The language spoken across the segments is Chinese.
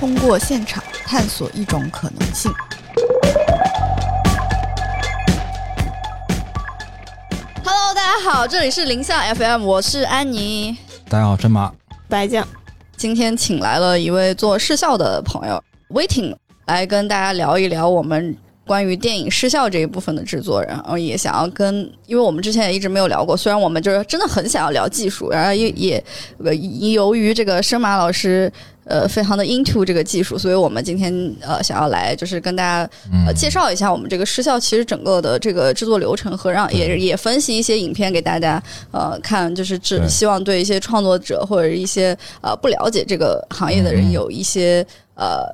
通过现场探索一种可能性。Hello，大家好，这里是零下 FM，我是安妮。大家好，真马。白酱，今天请来了一位做视效的朋友 Waiting 来跟大家聊一聊我们关于电影视效这一部分的制作，然后也想要跟，因为我们之前也一直没有聊过，虽然我们就是真的很想要聊技术，然后也也呃由于这个生马老师呃非常的 into 这个技术，所以我们今天呃想要来就是跟大家呃介绍一下我们这个失效其实整个的这个制作流程和让也也分析一些影片给大家呃看，就是只希望对一些创作者或者一些呃不了解这个行业的人嗯。有一些呃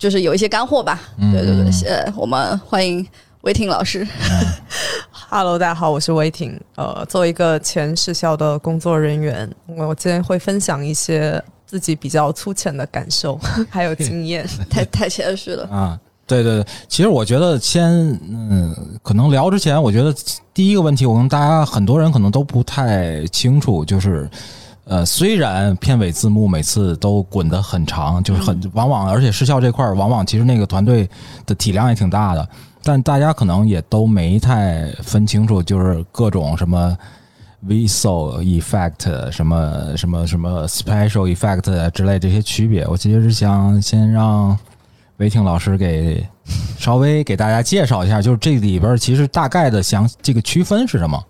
就是有一些干货吧。嗯对对对嗯，呃，我们欢迎维婷老师。Hello，大家好，我是威婷。呃，作为一个前视校的工作人员，我今天会分享一些自己比较粗浅的感受 还有经验。太太谦虚了。啊，对对对，其实我觉得先嗯，可能聊之前，我觉得第一个问题，我跟大家很多人可能都不太清楚，就是呃，虽然片尾字幕每次都滚得很长，就是很往往，而且视效这块儿往往其实那个团队的体量也挺大的，但大家可能也都没太分清楚，就是各种什么。visual effect 什么什么什么 special effect 之类这些区别，我其实是想先让维挺老师给稍微给大家介绍一下，就是这里边其实大概的详这个区分是什么？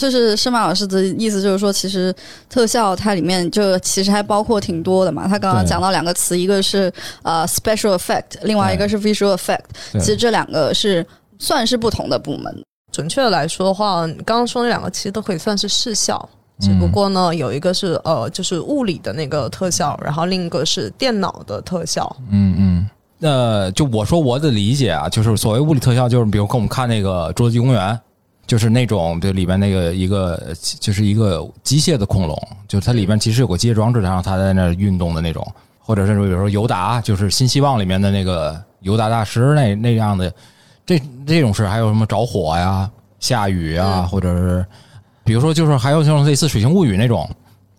就是申马老师的意思，就是说，其实特效它里面就其实还包括挺多的嘛。他刚刚讲到两个词，一个是呃 special effect，另外一个是 visual effect。其实这两个是算是不同的部门。准确的来说的话，刚刚说那两个其实都可以算是视效，只不过呢，有一个是呃，就是物理的那个特效，然后另一个是电脑的特效。嗯嗯。呃，就我说我的理解啊，就是所谓物理特效，就是比如跟我们看那个《侏罗纪公园》，就是那种就里边那个一个就是一个机械的恐龙，就是它里边其实有个机械装置，然后它在那儿运动的那种，或者是比如说尤达，就是新希望里面的那个尤达大师那那样的，这这种事还有什么着火呀、下雨啊，嗯。或者是比如说就是还有像类似《水形物语》那种。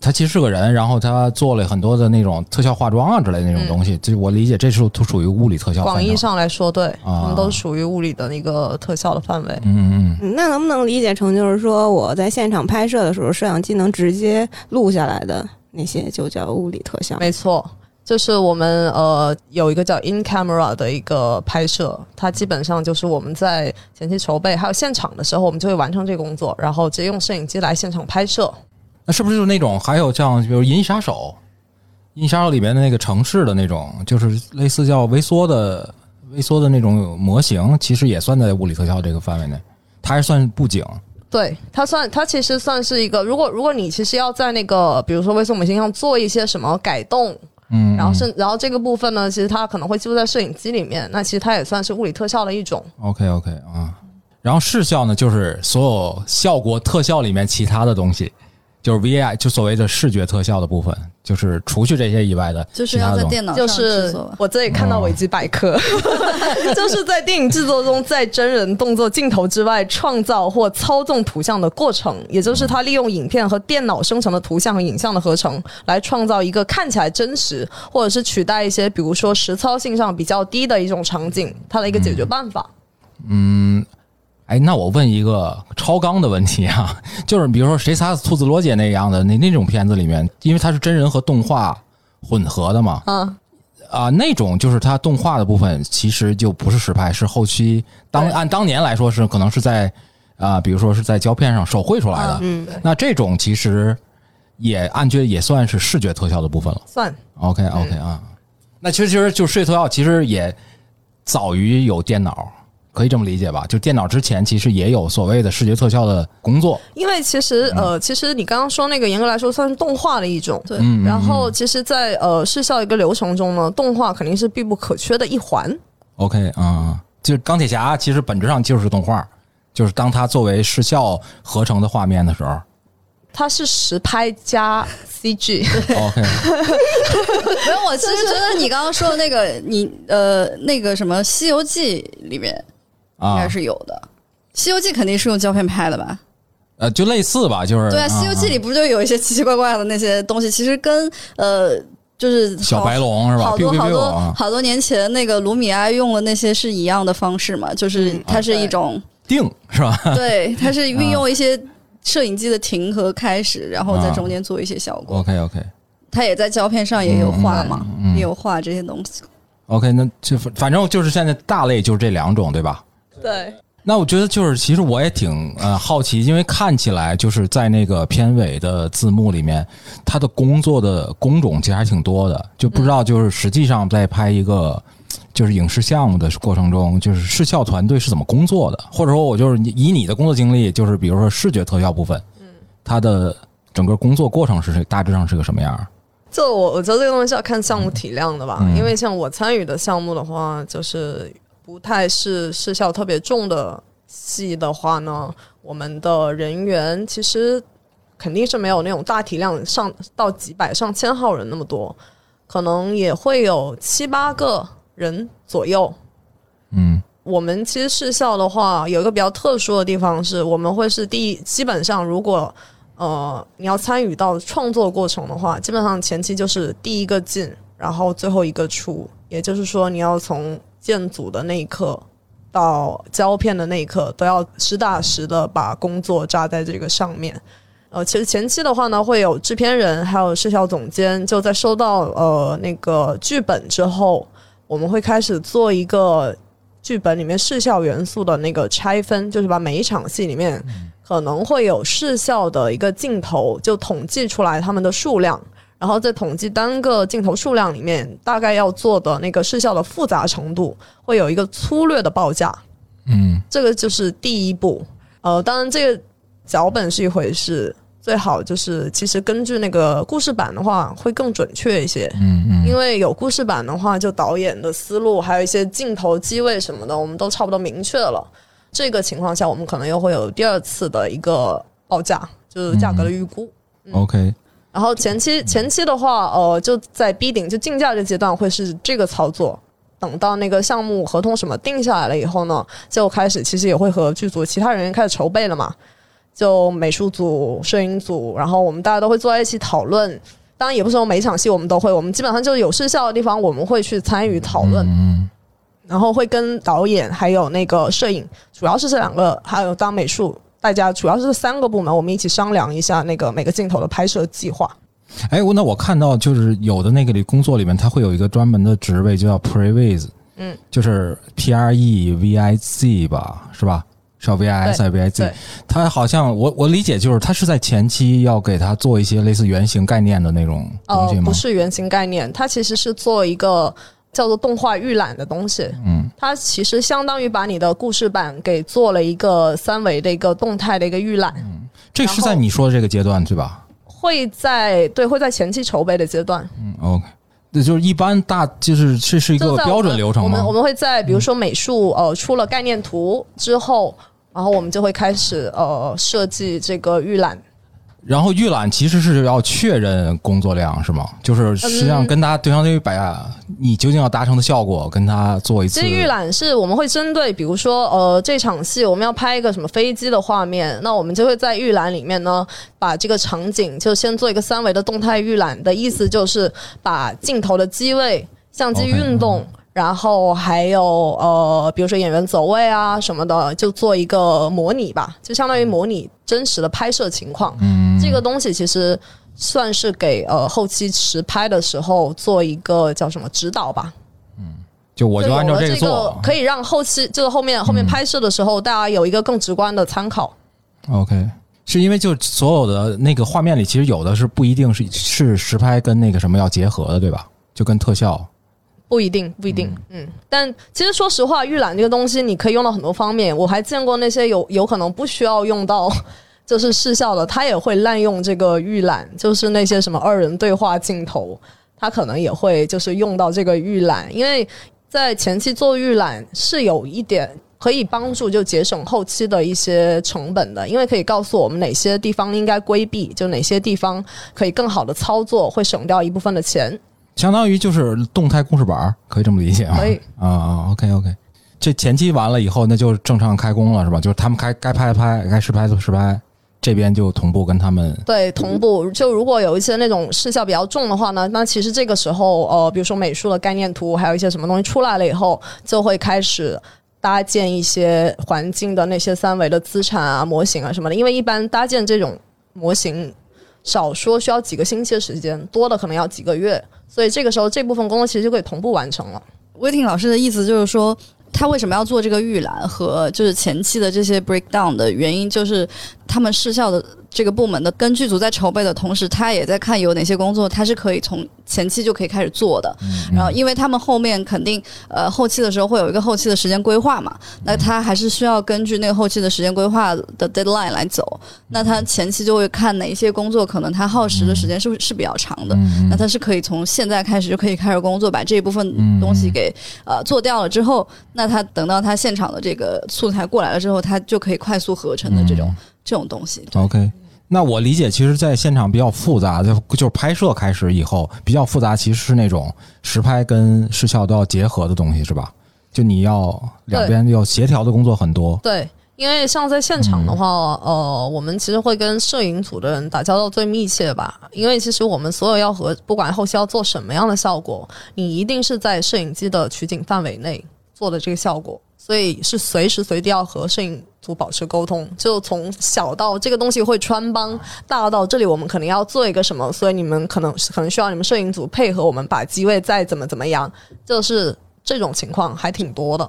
他其实是个人，然后他做了很多的那种特效化妆啊之类的那种东西，这我理解这是都属于物理特效。广义上来说，对，啊他们都属于物理的那个特效的范围。嗯嗯嗯那能不能理解成就是说我在现场拍摄的时候，摄像机能直接录下来的那些就叫物理特效？没错，就是我们呃有一个叫 in camera 的一个拍摄，它基本上就是我们在前期筹备还有现场的时候，我们就会完成这个工作，然后直接用摄影机来现场拍摄。那是不是就是那种还有像比如《银翼杀手》，《银翼杀手》里面的那个城市的那种，就是类似叫微缩的微缩的那种模型，其实也算在物理特效这个范围内，它还算布景。对它算，它其实算是一个，如果如果你其实要在那个，比如说微缩模型上做一些什么改动，嗯，然后是然后这个部分呢，其实它可能会记录在摄影机里面，那其实它也算是物理特效的一种。OK OK 啊，然后视效呢，就是所有效果特效里面其他的东西，就是 VI 就所谓的视觉特效的部分，就是除去这些以外的就是要。在电脑上就是制作。我这里看到维基百科，就是在电影制作中，在真人动作镜头之外创造或操纵图像的过程，也就是它利用影片和电脑生成的图像和影像的合成，来创造一个看起来真实，或者是取代一些比如说实操性上比较低的一种场景，它的一个解决办法。哎，那我问一个超纲的问题啊，就是比如说《谁杀死兔子罗姐》那样的那那种片子里面，因为它是真人和动画混合的嘛，嗯，啊，那种就是它动画的部分其实就不是实拍，是后期当按当年来说是可能是在啊、比如说是在胶片上手绘出来的，嗯，那这种其实也按觉也算是视觉特效的部分了。算。OK OK 啊，那其实其实就视觉特效其实也早于有电脑，可以这么理解吧？就电脑之前其实也有所谓的视觉特效的工作。因为其实呃，其实你刚刚说那个严格来说算是动画的一种，对嗯，然后其实在，呃视效一个流程中呢，动画肯定是必不可缺的一环。OK 啊、就是钢铁侠其实本质上就是动画，就是当它作为视效合成的画面的时候它是实拍加 CG，，OK，没有，我其实觉得你刚刚说的那个，你呃那个什么《西游记》里面应啊该，是有的，西游记》肯定是用胶片拍的吧？呃，就类似吧，就是对啊，《西游记》里不就有一些奇奇怪怪的那些东西？其实跟呃就是小白龙是吧？好多好多啊，好多年前那个卢米埃用的那些是一样的方式嘛，就是嗯它是一种、定是吧？对，它是 运用一些摄影机的停和开始，然后在中间做一些效果。OK OK 它也在胶片上也有画嘛，也有画这些东西。OK，那就反正就是现在大类就是这两种对吧？对，那我觉得就是，其实我也挺呃好奇，因为看起来就是在那个片尾的字幕里面，他的工作的工种其实还挺多的，就不知道就是实际上在拍一个就是影视项目的过程中，就是视效团队是怎么工作的，或者说我就是以你的工作经历，就是比如说视觉特效部分，嗯，它的整个工作过程是大致上是个什么样儿？就我我觉得这个东西是要看项目体量的吧，嗯因为像我参与的项目的话，就是不太是视效特别重的戏的话呢，我们的人员其实肯定是没有那种大体量上到几百上千号人那么多，可能也会有七八个人左右。嗯我们其实视效的话，有一个比较特殊的地方是，我们会是第一，基本上如果呃你要参与到创作过程的话，基本上前期就是第一个进，然后最后一个出，也就是说你要从建组的那一刻到胶片的那一刻，都要实打实的把工作扎在这个上面。呃，其实前期的话呢，会有制片人还有视效总监，就在收到呃那个剧本之后，我们会开始做一个剧本里面视效元素的那个拆分，就是把每一场戏里面可能会有视效的一个镜头，就统计出来他们的数量，然后在统计单个镜头数量里面大概要做的那个视效的复杂程度，会有一个粗略的报价。嗯这个就是第一步。呃，当然这个脚本是一回事，最好就是其实根据那个故事版的话会更准确一些。嗯嗯因为有故事版的话，就导演的思路，还有一些镜头机位什么的，我们都差不多明确了。这个情况下，我们可能又会有第二次的一个报价，就是价格的预估。，OK，然后前期前期的话，呃，就在 B 顶就竞价这阶段会是这个操作。等到那个项目合同什么定下来了以后呢，就开始其实也会和剧组其他人员开始筹备了嘛，就美术组、摄影组，然后我们大家都会坐在一起讨论。当然也不是说每一场戏我们都会，我们基本上就是有视效的地方我们会去参与讨论。嗯然后会跟导演还有那个摄影，主要是这两个，还有当美术，大家主要是三个部门，我们一起商量一下那个每个镜头的拍摄计划。哎，我那我看到就是有的那个里工作里面，它会有一个专门的职位，就叫 previs，嗯，就是 P R E V I Z 吧，是吧？是要 V I S 还是 V I Z？对它好像我我理解就是它是在前期要给它做一些类似原型概念的那种东西呃，吗？不是原型概念，它其实是做一个叫做动画预览的东西。嗯，它其实相当于把你的故事版给做了一个三维的一个动态的一个预览，嗯这是在你说的这个阶段对吧？会在对会在前期筹备的阶段，嗯，OK，那就是一般大就是这是一个标准流程吗我们我？们会在比如说美术呃出了概念图之后，然后我们就会开始呃设计这个预览。然后预览其实是要确认工作量是吗？就是实际上跟他对相当于把你究竟要达成的效果跟他做一次其实预览是我们会针对，比如说呃这场戏我们要拍一个什么飞机的画面，那我们就会在预览里面呢把这个场景就先做一个三维的动态预览的意思就是把镜头的机位、相机运动。然后还有呃，比如说演员走位啊什么的，就做一个模拟吧，就相当于模拟真实的拍摄情况。嗯，这个东西其实算是给呃后期实拍的时候做一个叫什么指导吧。嗯就我就按照这个做，可以让后期就是后面后面拍摄的时候，大家有一个更直观的参考。OK，是因为就所有的那个画面里，其实有的是不一定是是实拍跟那个什么要结合的，对吧？就跟特效。不一定，不一定，嗯。但其实说实话，预览这个东西你可以用到很多方面。我还见过那些有有可能不需要用到就是视效的，他也会滥用这个预览，就是那些什么二人对话镜头，他可能也会就是用到这个预览，因为在前期做预览是有一点。可以帮助就节省后期的一些成本的，因为可以告诉我们哪些地方应该规避，就哪些地方可以更好的操作，会省掉一部分的钱。相当于就是动态公式板儿，可以这么理解吗？可以啊啊，OK OK，这前期完了以后，那就正常开工了是吧？就是他们该该拍的拍，该实拍就实拍。这边就同步跟他们。对，同步。就如果有一些那种视效比较重的话呢，那其实这个时候，呃，比如说美术的概念图，还有一些什么东西出来了以后，就会开始搭建一些环境的那些三维的资产啊、模型啊什么的。因为一般搭建这种模型，少说需要几个星期的时间，多的可能要几个月。所以这个时候，这部分工作其实就可以同步完成了。Witting 老师的意思就是说，他为什么要做这个预览和就是前期的这些 breakdown 的原因，就是他们试效的这个部门的跟剧组在筹备的同时，他也在看有哪些工作他是可以从前期就可以开始做的。然后，因为他们后面肯定呃后期的时候会有一个后期的时间规划嘛，那他还是需要根据那个后期的时间规划的 deadline 来走。那他前期就会看哪一些工作可能他耗时的时间是是比较长的，那他是可以从现在开始就可以开始工作，把这一部分东西给呃做掉了之后，那他等到他现场的这个素材过来了之后，他就可以快速合成的这种、这种东西。OK，那我理解，其实，在现场比较复杂就，就是拍摄开始以后比较复杂，其实是那种实拍跟视效都要结合的东西，是吧？就你要两边要协调的工作很多。对，因为像在现场的话，呃，我们其实会跟摄影组的人打交道最密切吧。因为其实我们所有要和不管后期要做什么样的效果，你一定是在摄影机的取景范围内做的这个效果，所以是随时随地要和摄影组保持沟通。就从小到这个东西会穿帮，大到这里我们可能要做一个什么，所以你们可能可能需要你们摄影组配合我们把机位再怎么怎么样，就是这种情况还挺多的。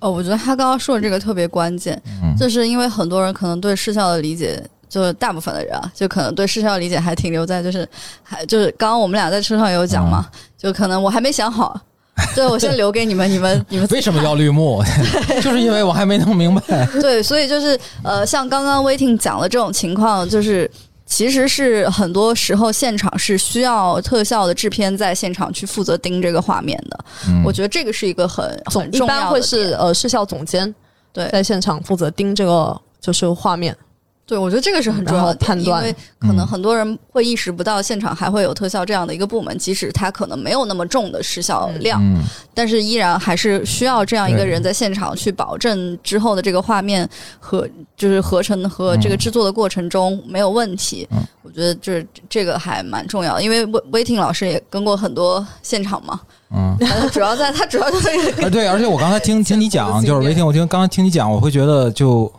哦，我觉得他刚刚说的这个特别关键，就是因为很多人可能对视效的理解，就是大部分的人啊，就可能对视效的理解还停留在就是还就是刚刚我们俩在车上有讲嘛，就可能我还没想好，对我先留给你们，你们你们为什么要绿幕？就是因为我还没弄明白。对，所以就是呃，像刚刚 Waiting 讲的这种情况，就是其实是很多时候现场是需要特效的制片在现场去负责盯这个画面的。嗯我觉得这个是一个很总一很重要的般会是呃视效总监对在现场负责盯这个就是画面。对，我觉得这个是很重要的判断因为可能很多人会意识不到现场还会有特效这样的一个部门，即使它可能没有那么重的失效量，嗯，但是依然还是需要这样一个人在现场去保证之后的这个画面和就是合成和这个制作的过程中没有问题。嗯。我觉得就是这个还蛮重要的，因为威威霆老师也跟过很多现场嘛，嗯，主要在他主要就是啊，对，而且我刚才听听你讲，就是维听，我听刚才听你讲，我会觉得就，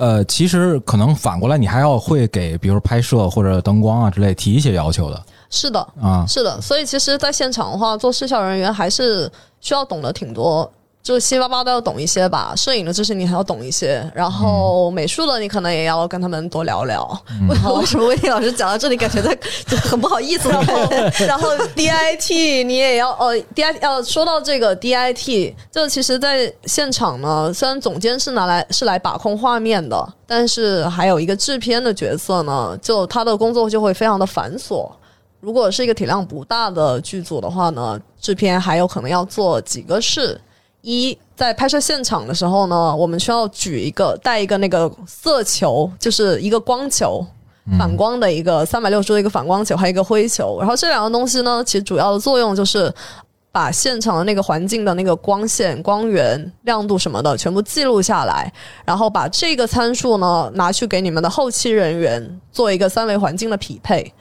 呃，其实可能反过来，你还要会给，比如拍摄或者灯光啊之类提一些要求的是的，啊。是的，所以其实，在现场的话，做视效人员还是需要懂得挺多，就是七八八都要懂一些吧。摄影的知识你还要懂一些，然后美术的你可能也要跟他们多聊聊。为为什么威霆老师讲到这里，感觉在 就很不好意思 然后，然后 DIT 你也要呃 DIT 要说到这个 DIT，就其实，在现场呢，虽然总监是拿来是来把控画面的，但是还有一个制片的角色呢，就他的工作就会非常的繁琐。如果是一个体量不大的剧组的话呢，制片还有可能要做几个事。一，在拍摄现场的时候呢，我们需要举一个带一个那个色球，就是一个光球，反光的一个三百六十度一个反光球，还有一个灰球。然后这两个东西呢，其实主要的作用就是把现场的那个环境的那个光线、光源、亮度什么的全部记录下来，然后把这个参数呢拿去给你们的后期人员做一个三维环境的匹配。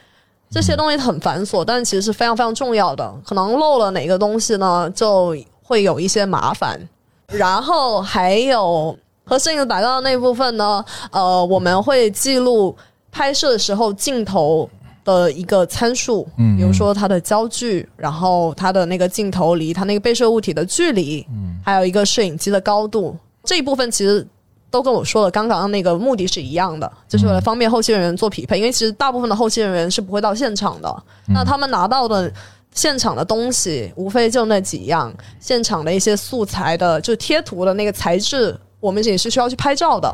这些东西很繁琐，但其实是非常非常重要的。可能漏了哪个东西呢，就会有一些麻烦。然后还有和摄影打交道那部分呢，呃，我们会记录拍摄的时候镜头的一个参数，嗯比如说它的焦距，然后它的那个镜头离它那个被摄物体的距离，嗯还有一个摄影机的高度，这一部分其实。都跟我说了，刚刚那个目的是一样的，就是为了方便后期人员做匹配。因为其实大部分的后期人员是不会到现场的，那他们拿到的现场的东西，无非就那几样，现场的一些素材的，就贴图的那个材质，我们也是需要去拍照的，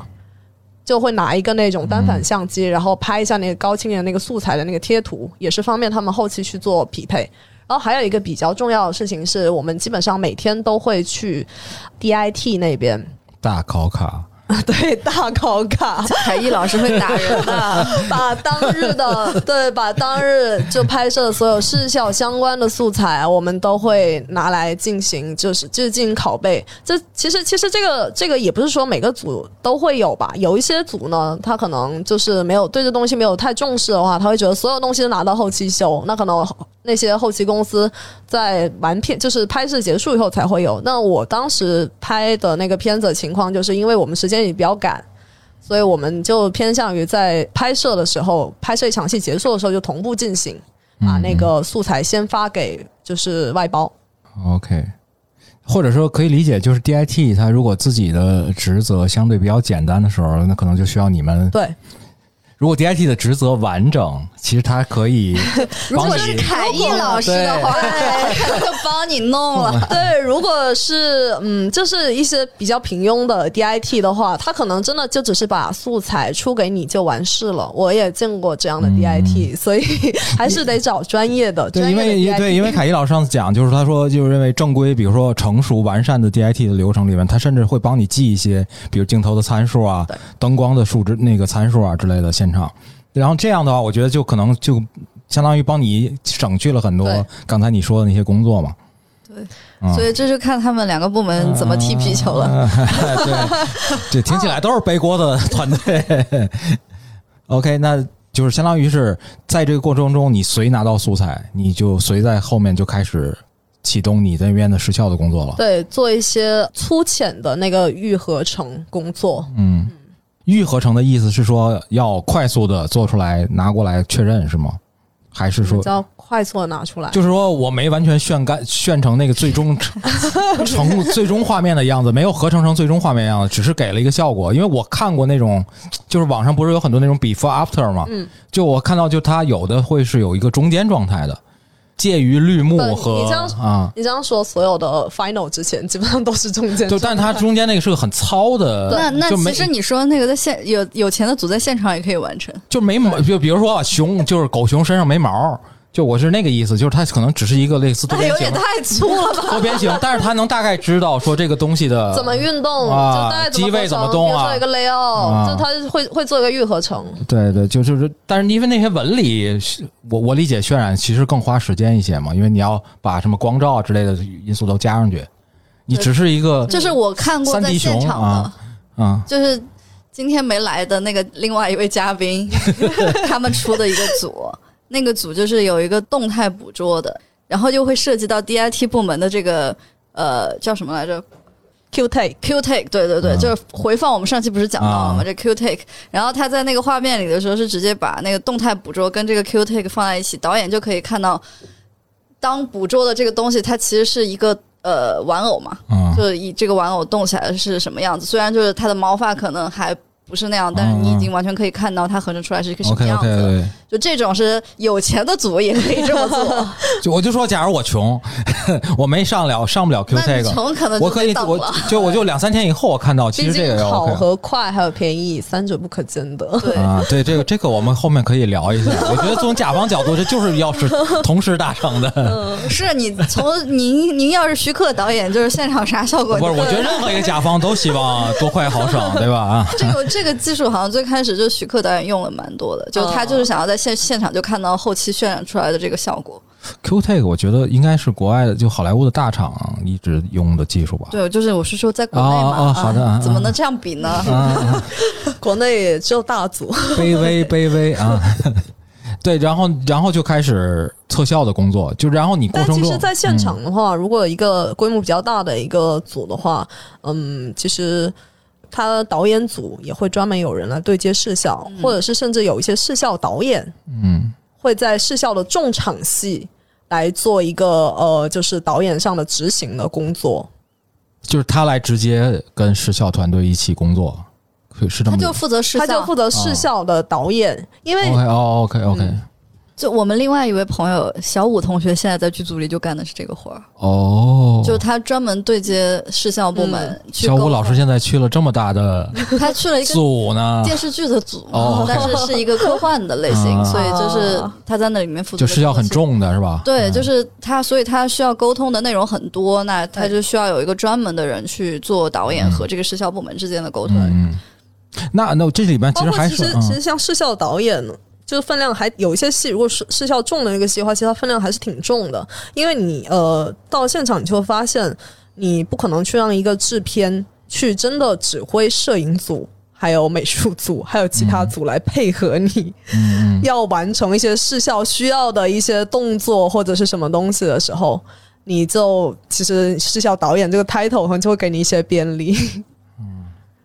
就会拿一个那种单反相机，然后拍一下那个高清的那个素材的那个贴图，也是方便他们后期去做匹配。然后还有一个比较重要的事情是，我们基本上每天都会去 DIT 那边，大考卡，对，大考卡。凯艺老师会打人的。把当日的对，把当日就拍摄的所有视效相关的素材，我们都会拿来进行，就是就是进行拷贝。这其实其实这个这个也不是说每个组都会有吧，有一些组呢，他可能就是没有对这东西没有太重视的话，他会觉得所有东西都拿到后期修，那可能那些后期公司在完片就是拍摄结束以后才会有。那我当时拍的那个片子情况，就是因为我们时间也比较赶。所以我们就偏向于在拍摄的时候，拍摄一场戏结束的时候就同步进行，把那个素材先发给就是外包。OK，或者说可以理解，就是 DIT 它如果自己的职责相对比较简单的时候，那可能就需要你们。对，如果 DIT 的职责完整，其实它可以 如果是。凯毅老师的话，就帮你弄了。对，如果是嗯，就是一些比较平庸的 DIT 的话，他可能真的就只是把素材出给你就完事了。我也见过这样的 DIT，、所以还是得找专业的。对，因为对，因为凯毅老师上次讲，就是他说，就是认为正规，比如说成熟完善的 DIT 的流程里面，他甚至会帮你记一些，比如镜头的参数啊、灯光的数值那个参数啊之类的现场。然后这样的话，我觉得就可能就相当于帮你省去了很多刚才你说的那些工作嘛。对嗯，所以这就看他们两个部门怎么踢皮球了。对，这听起来都是背锅的团队。OK，那就是相当于是在这个过程中，你随拿到素材，你就随在后面就开始启动你那边的时效的工作了。对做一些粗浅的那个预合成工作。嗯，预合成的意思是说要快速的做出来拿过来确认是吗？还是说比较快速的拿出来，就是说我没完全炫干炫成那个最终成 最终画面的样子，没有合成成最终画面样子，只是给了一个效果。因为我看过那种，就是网上不是有很多那种 before after 嘛？嗯，就我看到，就它有的会是有一个中间状态的，介于绿幕和你这样啊，你这样说，所有的 final 之前基本上都是中间就，但它中间那个是个很糙的，那那其实你说那个在现有有钱的组在现场也可以完成。就没毛，就比如说啊熊，就是狗熊身上没毛。就我是那个意思，就是它可能只是一个类似多边形有点，太粗了吧？多边形，但是它能大概知道说这个东西的怎么运动，啊就大概机位怎么动啊。做一个 layout，、啊。就它会会做一个预合成。对对，就就是，但是因为那些纹理，我我理解渲染其实更花时间一些嘛，因为你要把什么光照之类的因素都加上去，你只是一个 就是我看过三在 D 熊现场的，啊啊，就是今天没来的那个另外一位嘉宾，他们出的一个组，那个组就是有一个动态捕捉的，然后又会涉及到 DIT 部门的这个呃叫什么来着 Q take，Q take，对对对，啊就是回放。我们上期不是讲到了吗？啊这 Q take，然后他在那个画面里的时候是直接把那个动态捕捉跟这个 Q take 放在一起，导演就可以看到，当捕捉的这个东西，它其实是一个呃玩偶嘛，嗯就是以这个玩偶动起来是什么样子。虽然就是它的毛发可能还不是那样，但是你已经完全可以看到它合成出来是一个什么样子。对，就这种是有钱的组也可以这么做，就我就说，假如我穷，我没上了上不了 Q 那 t 你 a 穷可能我可以我。就我就两三天以后我看到，其实这个好和快还有便宜，三者不可兼得。对，啊，对这个这个我们后面可以聊一下。我觉得从甲方角度，这就是要是同时达成的。嗯是你从您您要是徐克导演，就是现场啥效果？不是，我觉得任何一个甲方都希望多快好省，对吧？啊，这个这个技术好像最开始就徐克导演用了蛮多的，就他就是想要在现现场就看到后期渲染出来的这个效果。Q Take 我觉得应该是国外的，就好莱坞的大厂一直用的技术吧。对，就是我是说在国内嘛，哦哦好的啊啊怎么能这样比呢？啊，国内也只有大组，卑微卑微啊！对，然后然后就开始特效的工作，就然后你过但其实，程中，在现场的话，如果一个规模比较大的一个组的话，嗯，其实他导演组也会专门有人来对接视效，或者是甚至有一些视效导演嗯。会在视效的重场戏来做一个呃，就是导演上的执行的工作。就是他来直接跟视效团队一起工作，是这么他就负责视效，他就负责视效的导演，因为 OK 哦 OK OK，就我们另外一位朋友小武同学，现在在剧组里就干的是这个活儿，哦，就他专门对接视效部门。小武老师现在去了这么大的 他去了一个组呢，电视剧的组，哦。但是是一个科幻的类型，啊。所以就是他在那里面负责就视效很。重的是吧？对，嗯。就是他，所以他需要沟通的内容很多，那他就需要有一个专门的人去做导演和这个视效部门之间的沟通。嗯，嗯那那这里边其实还是嗯其实其实像视效导演，就是分量还有一些戏，如果是视效重的那个戏的话，其实它分量还是挺重的，因为你呃到现场你就会发现，你不可能去让一个制片去真的指挥摄影组。还有美术组，还有其他组来配合你，要完成一些视效需要的一些动作或者是什么东西的时候，你就其实视效导演这个 title 可能就会给你一些便利。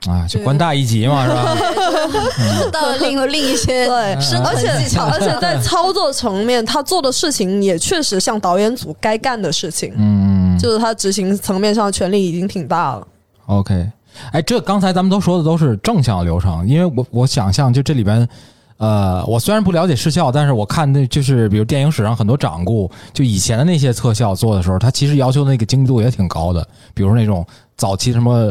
啊，就官大一级嘛 是吧？就是到了另另一些对，生而且存技巧，而且在操作层面，他做的事情也确实像导演组该干的事情，嗯就是他执行层面上的权力已经挺大了。，OK，哎，这刚才咱们都说的都是正向流程，因为我我想象就这里边。呃，我虽然不了解视效，但是我看那就是比如电影史上很多掌故，就以前的那些特效做的时候，它其实要求那个精度也挺高的。比如那种早期什么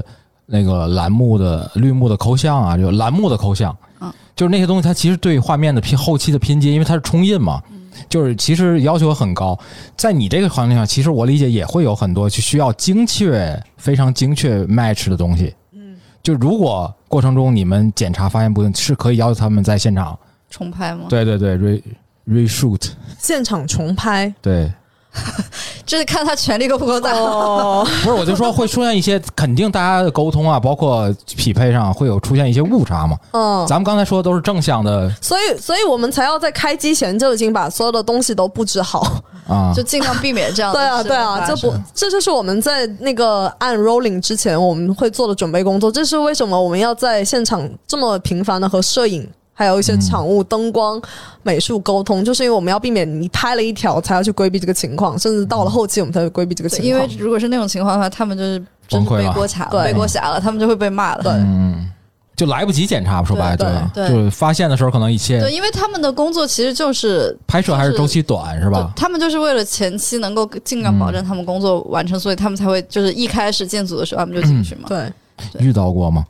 那个蓝幕的、绿幕的抠像啊，就蓝幕的抠像，嗯，就是那些东西，它其实对画面的拼后期的拼接，因为它是冲印嘛，就是其实要求很高。在你这个环境下，其实我理解也会有很多就需要精确、非常精确 match 的东西。嗯，就如果过程中你们检查发现不对，是可以要求他们在现场，重拍吗？对对对，re reshoot，现场重拍？对，这是看他权力够不够大。哦，不是我就说会出现一些肯定大家的沟通啊，包括匹配上会有出现一些误差嘛。嗯，咱们刚才说的都是正向的所以所以我们才要在开机前就已经把所有的东西都布置好。啊 就，尽量避免这样的对啊，事对啊，这不这就是我们在那个按 rolling 之前我们会做的准备工作。这是为什么我们要在现场这么频繁的和摄影。还有一些场务、灯光、美术沟通，就是因为我们要避免你拍了一条才要去规避这个情况，甚至到了后期我们才会规避这个情况因。为如果是那种情况的话，他们就是真是崩溃了背锅侠了，对背锅侠了，他们就会被骂了。对嗯，就来不及检查，说白了？对就发现的时候，可能一切对，因为他们的工作其实就是拍摄还是周期短，是吧？他们就是为了前期能够尽量保证他们工作完成，所以他们才会就是一开始建组的时候他们就进去嘛。对，遇到过吗？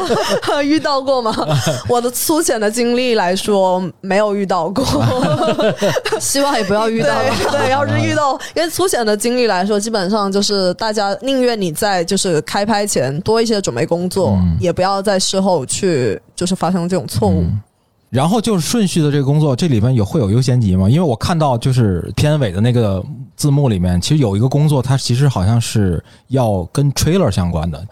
遇到过吗？我的粗浅的经历来说，没有遇到过。希望也不要遇到。对对，要是遇到，因为粗浅的经历来说，基本上就是大家宁愿你在就是开拍前多一些准备工作，嗯也不要在事后去就是发生这种错误。嗯然后就是顺序的这个工作，这里边有会有优先级吗？因为我看到就是片尾的那个字幕里面，其实有一个工作，它其实好像是要跟 trailer 相关的，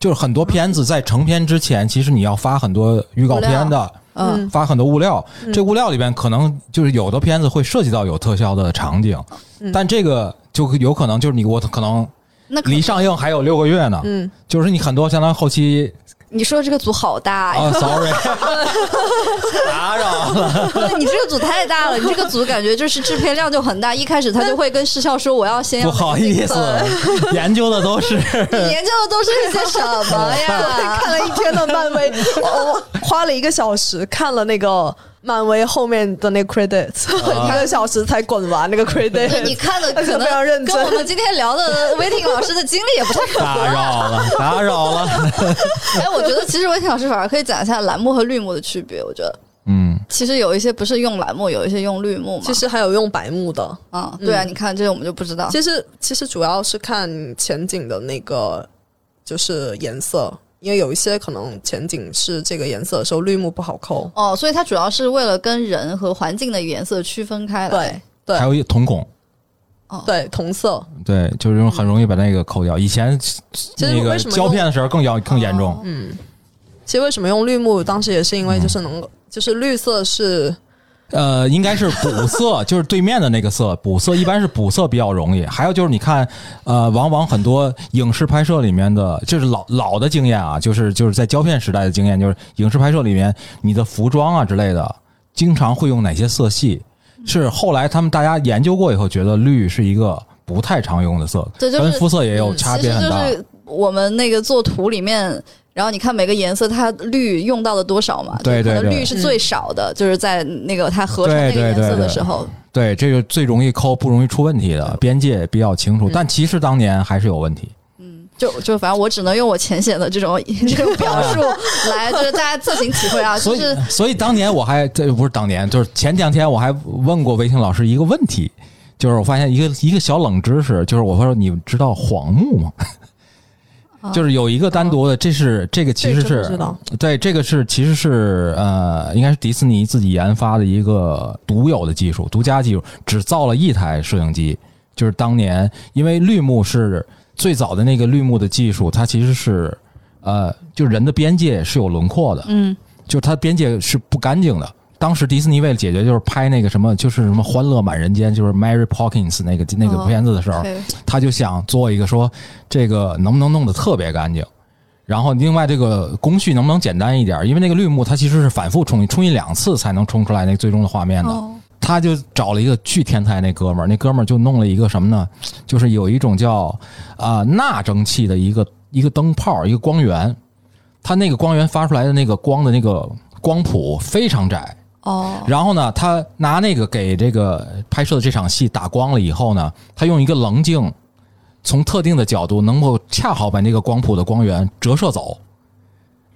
就是很多片子在成片之前，其实你要发很多预告片的，嗯，发很多物料。嗯。这物料里边可能就是有的片子会涉及到有特效的场景，嗯。但这个就有可能就是你我可能离上映还有六个月呢，嗯，就是你很多相当于后期你说这个组好大呀！啊，sorry，打扰了。对你这个组太大了，你这个组感觉就是制片量就很大。一开始他就会跟视效说我要先要不好意思，研究的都是你 研究的都是一些什么呀？看了一天的漫威，我花了一个小时看了那个漫威后面的那个 credits，、一个小时才滚完那个 credits。你看的可非常认真跟我们今天聊的威霆老师的经历也不太符打。扰了，打扰了。哎，我觉得其实威霆老师反而可以讲一下蓝幕和绿幕的区别。我觉得嗯，其实有一些不是用蓝幕，有一些用绿幕嘛。其实还有用白幕的，啊、对啊，你看这个我们就不知道。其实其实主要是看前景的那个就是颜色，因为有一些可能前景是这个颜色的时候，绿幕不好抠。哦，所以它主要是为了跟人和环境的颜色区分开来。对对还有一瞳孔，哦，对，同色。对，就是很容易把那个抠掉。以前实那个胶片的时候更要更严重。嗯，其实为什么用绿幕？当时也是因为就是能，就是绿色是呃，应该是补色，就是对面的那个色补色，一般是补色比较容易。还有就是你看，呃，往往很多影视拍摄里面的，就是老老的经验啊，就是就是在胶片时代的经验，就是影视拍摄里面你的服装啊之类的，经常会用哪些色系？是后来他们大家研究过以后，觉得绿是一个不太常用的色，跟肤色也有差别很大。就是我们那个做图里面，然后你看每个颜色它绿用到了多少嘛？对对对绿是最少的，就是在那个它合成那个对对颜色对对的时候，对，这个最容易抠，不容易出问题的，边界比较清楚。但其实当年还是有问题。就就反正我只能用我浅显的这种这种表述来，就是大家自行体会啊。就所以是，所以当年我还这不是当年，就是前两天我还问过韦霆老师一个问题，就是我发现一个一个小冷知识，就是我说你知道黄木吗？就是有一个单独的，这是这个其实是对这个是其实是呃，应该是迪士尼自己研发的一个独有的技术、独家技术，只造了一台摄影机。就是当年因为绿幕是最早的那个绿幕的技术，它其实是呃，就人的边界是有轮廓的，嗯，就是它边界是不干净的。当时迪士尼为了解决，就是拍那个什么，就是什么《欢乐满人间》，就是 Mary Poppins 那个那个哦片子的时候，对他就想做一个说这个能不能弄得特别干净，然后另外这个工序能不能简单一点？因为那个绿幕它其实是反复冲印，冲印两次才能冲出来那个最终的画面的。哦，他就找了一个巨天才那哥们儿，那哥们儿就弄了一个什么呢？就是有一种叫啊、钠蒸汽的一个一个灯泡，一个光源，它那个光源发出来的那个光的那个光谱非常窄。哦，然后呢，他拿那个给这个拍摄的这场戏打光了以后呢，他用一个棱镜，从特定的角度能够恰好把那个光谱的光源折射走，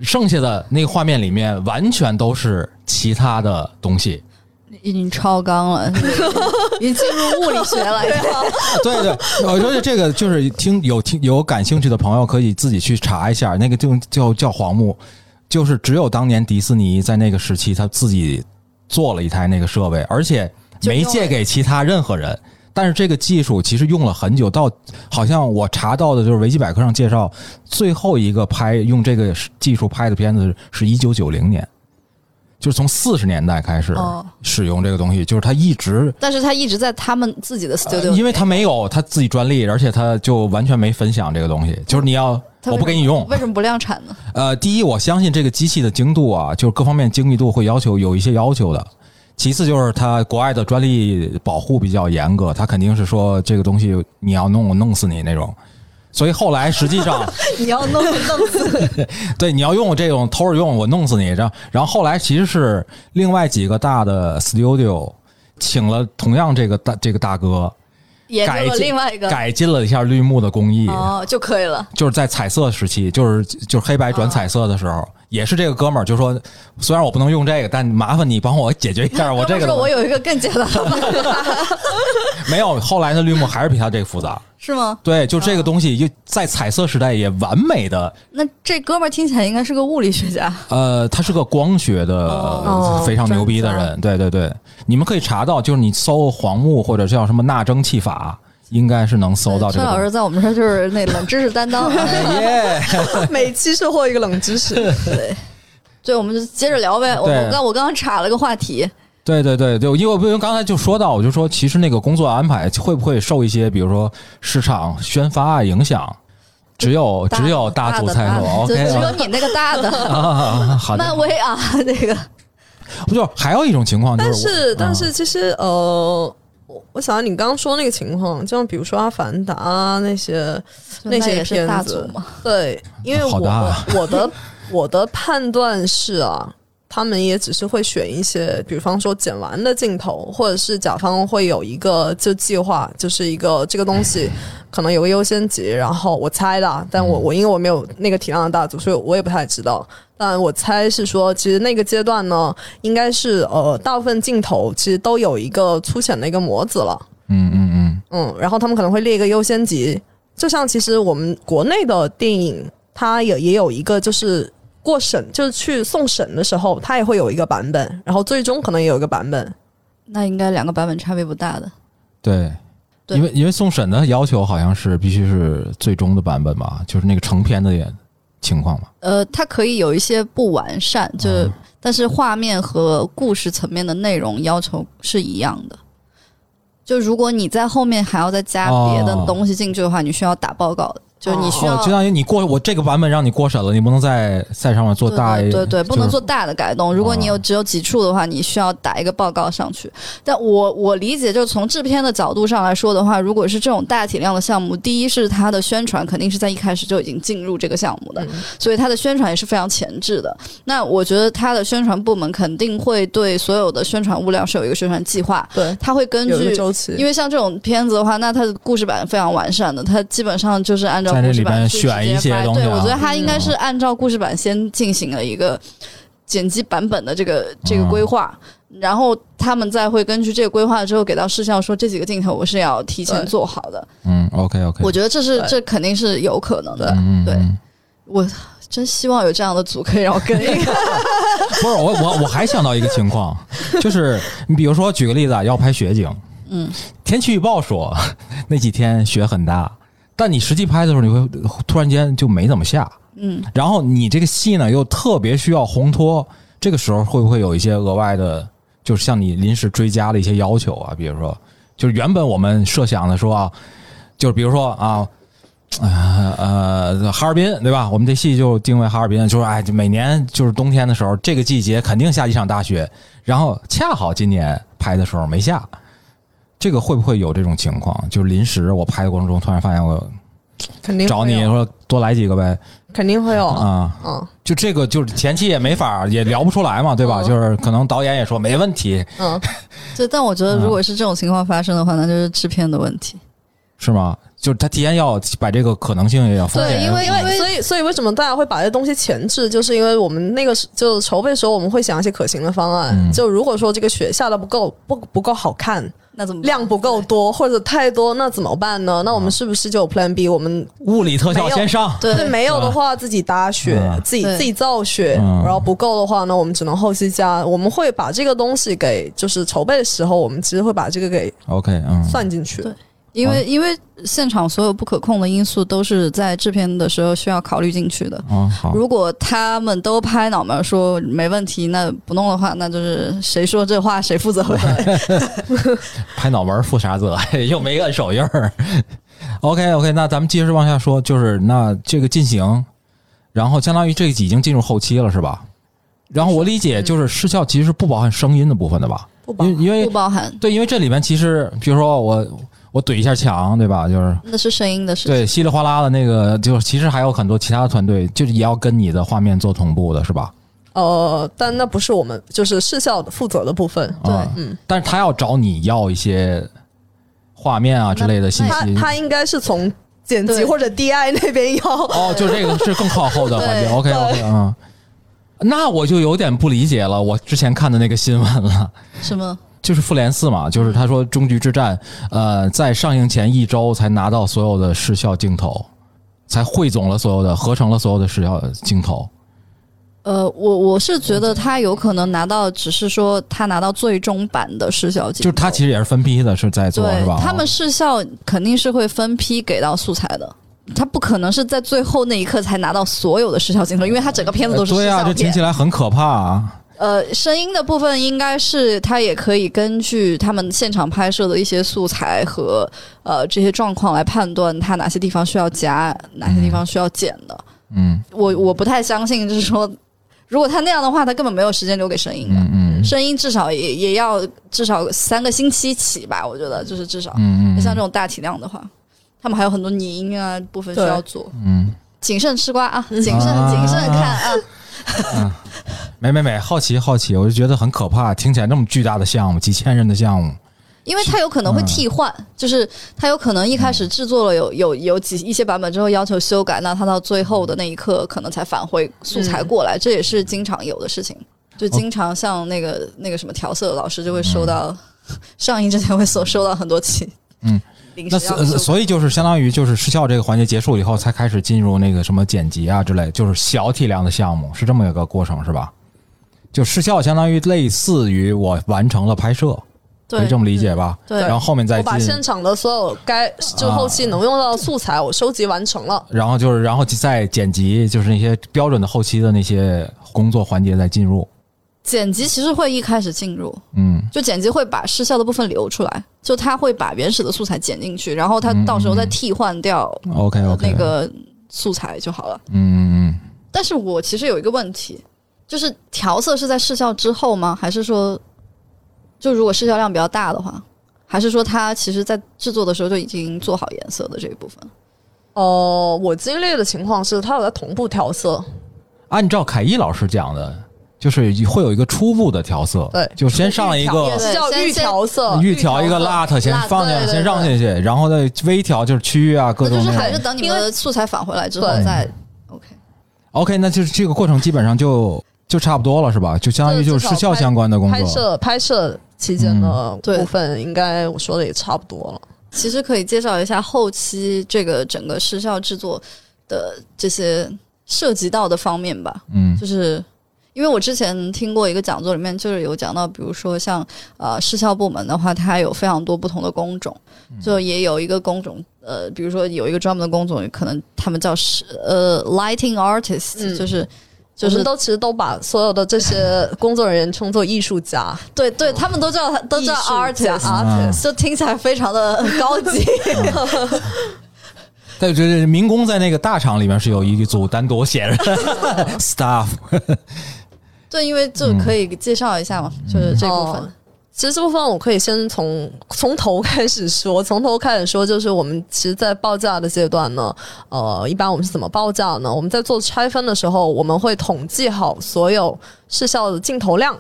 剩下的那个画面里面完全都是其他的东西。已经超纲了，已经进入物理学了。对 对，我觉得这个就是听有听有感兴趣的朋友可以自己去查一下，那个就叫叫黄木，就是只有当年迪士尼在那个时期他自己做了一台那个设备，而且没借给其他任何人。但是这个技术其实用了很久，到好像我查到的就是维基百科上介绍，最后一个拍用这个技术拍的片子是一九九零年，就是从四十年代开始哦使用这个东西，就是他一直但是他一直在他们自己的 studio，、呃因为他没有他自己专利，而且他就完全没分享这个东西。就是你要，我不给你用。为什么不量产呢？呃，第一，我相信这个机器的精度啊，就是各方面精密度会要求有一些要求的。其次就是它国外的专利保护比较严格，它肯定是说这个东西你要弄我弄死你那种。所以后来实际上，你要弄弄死，对你要用我这种偷着用，我弄死你。然后，然后后来其实是另外几个大的 studio 请了同样这个大这个大哥，改进另外一个改进了一下绿幕的工艺。哦就可以了。就是在彩色时期，就是就是黑白转彩色的时候，也是这个哥们儿就说，虽然我不能用这个，但麻烦你帮我解决一下我这个 我有一个更简单的 没有，后来的绿幕还是比他这个复杂。是吗？对，就这个东西，就在彩色时代也完美的，那这哥们儿听起来应该是个物理学家。呃，他是个光学的、哦非常牛逼的人。对对对，你们可以查到，就是你搜黄木或者叫什么钠蒸汽法，应该是能搜到这陈老师。在我们这儿就是那冷知识担当。每期收获一个冷知识。对，对，我们就接着聊呗。我我刚我刚刚岔了个话题，对对对对，因为因为刚才就说到，我就说其实那个工作安排会不会受一些，比如说市场宣发啊影响？只有只有大组才有，OK 只有啊你那个大的啊，好的漫。威啊，那个不就还有一种情况，就但是但是其实呃。我我想你刚刚说那个情况，就像比如说《阿凡达》啊那些那些片子大组嘛。对，因为我我的我的判断是啊，他们也只是会选一些，比方说剪完的镜头，或者是甲方会有一个就计划，就是一个这个东西可能有个优先级，然后我猜的啊，但我我因为我没有那个体量的大组，所以我也不太知道。但我猜是说，其实那个阶段呢，应该是呃，大部分镜头其实都有一个粗浅的一个模子了。嗯嗯嗯，嗯，然后他们可能会列一个优先级，就像其实我们国内的电影，它也也有一个就是过审，就是去送审的时候，它也会有一个版本，然后最终可能也有一个版本。那应该两个版本差别不大的。对。对因为因为送审的要求好像是必须是最终的版本吧，就是那个成片的情况嘛。呃，它可以有一些不完善，就但是画面和故事层面的内容要求是一样的。就如果你在后面还要再加别的哦东西进去的话，你需要打报告的。就是你需要、相当于你过我这个版本让你过审了，你不能在赛场上面做大对对对，不能就是做大的改动。如果你有哦只有几处的话，你需要打一个报告上去。但我我理解，就是从制片的角度上来说的话，如果是这种大体量的项目，第一是它的宣传肯定是在一开始就已经进入这个项目的，所以它的宣传也是非常前置的。那我觉得它的宣传部门肯定会对所有的宣传物料是有一个宣传计划，对，它会根据。周期，因为像这种片子的话，那它的故事版非常完善的，它基本上就是按照在那里边故事版选一些东西啊我觉得他应该是按照故事版先进行了一个剪辑版本的这个这个规划，然后他们再会根据这个规划之后给到视效说这几个镜头我是要提前做好的。嗯，OK OK，我觉得这是这肯定是有可能的。对嗯对我真希望有这样的组可以让我跟一个。不是我我我还想到一个情况，就是你比如说举个例子啊，要拍雪景，嗯，天气预报说那几天雪很大，但你实际拍的时候，你会突然间就没怎么下，嗯，然后你这个戏呢又特别需要烘托，这个时候会不会有一些额外的，就是像你临时追加的一些要求啊？比如说，就是原本我们设想的说啊，就是比如说啊。呃呃，哈尔滨对吧？我们这戏就定位哈尔滨，就是哎，每年就是冬天的时候，这个季节肯定下一场大雪，然后恰好今年拍的时候没下，这个会不会有这种情况？就是临时我拍的过程中，突然发现我肯定找你说多来几个呗肯定会有啊，啊，嗯就这个就是前期也没法也聊不出来嘛，对吧？嗯就是可能导演也说没问题，嗯，就但我觉得嗯如果是这种情况发生的话，那就是制片的问题。是吗？就是他提前要把这个可能性也要风险对因为因为所以所以为什么大家会把这东西前置，就是因为我们那个时就筹备的时候，我们会想一些可行的方案。嗯就如果说这个雪下的不够不不够好看，那怎么量不够多或者太多，那怎么办呢？那我们是不是就有 Plan B？我们物理特效先上，对对。没有的话自己搭雪自己自己造雪，嗯。然后不够的话呢，我们只能后期加。我们会把这个东西给就是筹备的时候，我们其实会把这个给 OK，嗯，算进去。对因为因为现场所有不可控的因素都是在制片的时候需要考虑进去的。如果他们都拍脑门说没问题，那不弄的话，那就是谁说这话谁负责呗。拍脑门儿负啥责？又没摁手印儿。OK OK，那咱们接着往下说，就是那这个进行，然后相当于这已经进入后期了，是吧？然后我理解就是视效其实是不包含声音的部分的吧？不包因为不包含，对，因为这里面其实比如说我我怼一下墙，对吧？就是那是声音的事情。对稀里哗啦的那个，就其实还有很多其他的团队，就是也要跟你的画面做同步的，是吧？呃，但那不是我们就是视效的负责的部分。对啊嗯，但是他要找你要一些画面啊之类的信息。他他应该是从剪辑或者 DI 那边要。哦，就这个是更靠后的环节。OK OK 嗯，那我就有点不理解了。我之前看的那个新闻了，什么？就是复联四嘛，就是他说终局之战，呃，在上映前一周才拿到所有的视效镜头，才汇总了所有的，合成了所有的视效镜头。呃，我我是觉得他有可能拿到，只是说他拿到最终版的视效镜头，就是他其实也是分批的，是在做，是吧？他们视效肯定是会分批给到素材的。他不可能是在最后那一刻才拿到所有的视效镜头，因为他整个片子都是视对啊，效片这听起。来很可怕啊。呃，声音的部分应该是他也可以根据他们现场拍摄的一些素材和呃这些状况来判断他哪些地方需要加，哪些地方需要剪的。嗯我我不太相信，就是说，如果他那样的话，他根本没有时间留给声音的。嗯嗯声音至少也也要至少三个星期起吧，我觉得就是至少。嗯嗯，像这种大体量的话，他们还有很多拟音啊部分需要做，嗯，谨慎吃瓜啊，谨慎啊谨慎看啊。没没没，好奇好奇，我就觉得很可怕，听起来那么巨大的项目，几千人的项目，因为它有可能会替换，就是它有可能一开始制作了有有有几一些版本之后要求修改，那它到最后的那一刻可能才返回素材过来，这也是经常有的事情。就经常像那个那个什么调色的老师就会收到、上映之前会收收到很多期，嗯，那所所以就是相当于就是失效这个环节结束以后，才开始进入那个什么剪辑啊之类，就是小体量的项目，是这么一个过程是吧？就失效相当于类似于我完成了拍摄，可以这么理解吧？对然后后面再我把，现场的所有该就后期能用到的素材，我收集完成了。然后就是然后再剪辑，就是那些标准的后期的那些工作环节再进入。剪辑其实会一开始进入，嗯就剪辑会把失效的部分留出来，就他会把原始的素材剪进去，然后他到时候再替换掉，OK 呃 OK，那个素材就好了。嗯嗯但是我其实有一个问题，就是调色是在试效之后吗？还是说，就如果试效量比较大的话，还是说它其实在制作的时候就已经做好颜色的这一部分？呃，我经历的情况是，它有在同步调色，按照凯一老师讲的，就是会有一个初步的调色，对就先上一个是叫预调色，预调一个色 lat，先放进对对先让进去，然后再微调，就是区域啊各种就是。还是等你们的素材返回来之后再 OK。OK，那就是这个过程基本上就就差不多了，是吧？就相当于就是失效相关的工作。拍摄拍摄期间的对部分，应该我说的也差不多了。其实可以介绍一下后期这个整个视效制作的这些涉及到的方面吧。嗯就是因为我之前听过一个讲座，里面就是有讲到，比如说像呃视效部门的话，它有非常多不同的工种，就也有一个工种，呃，比如说有一个专门的工种，可能他们叫是呃 lighting artist，、嗯就是就就是是都其实都把所有的这些工作人员称作艺术家，对对，他们都叫他都叫 artist，啊就听起来非常的高级。但，就是民工在那个大厂里面是有一组单独写着 staff，对，因为就可以介绍一下嘛，就是这部分。哦其实这部分我可以先从从头开始说，从头开始说，就是我们其实，在报价的阶段呢，呃，一般我们是怎么报价呢？我们在做拆分的时候，我们会统计好所有视效的镜头量，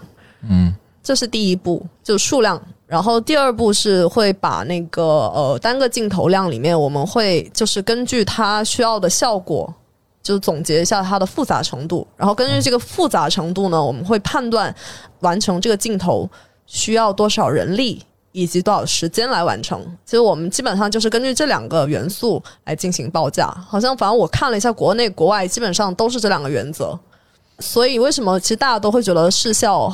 嗯这是第一步，就数量。然后第二步是会把那个呃单个镜头量里面，我们会就是根据它需要的效果，就总结一下它的复杂程度。然后根据这个复杂程度呢，我们会判断完成这个镜头需要多少人力。以及多少时间来完成？其实我们基本上就是根据这两个元素来进行报价。好像反正我看了一下，国内国外基本上都是这两个原则。所以为什么其实大家都会觉得市效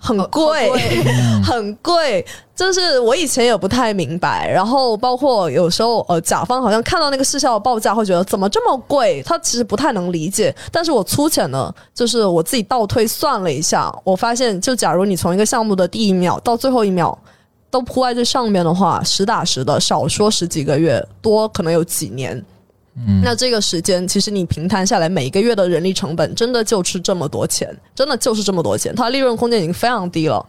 很贵，很贵？就是我以前也不太明白，然后包括有时候呃，甲方好像看到那个市效的报价，会觉得怎么这么贵？他其实不太能理解。但是我粗浅的，就是我自己倒推算了一下，我发现，就假如你从一个项目的第一秒到最后一秒。都铺在这上面的话，实打实的，少说十几个月，多可能有几年。嗯，那这个时间，其实你平摊下来，每一个月的人力成本，真的就是这么多钱，真的就是这么多钱，它利润空间已经非常低了。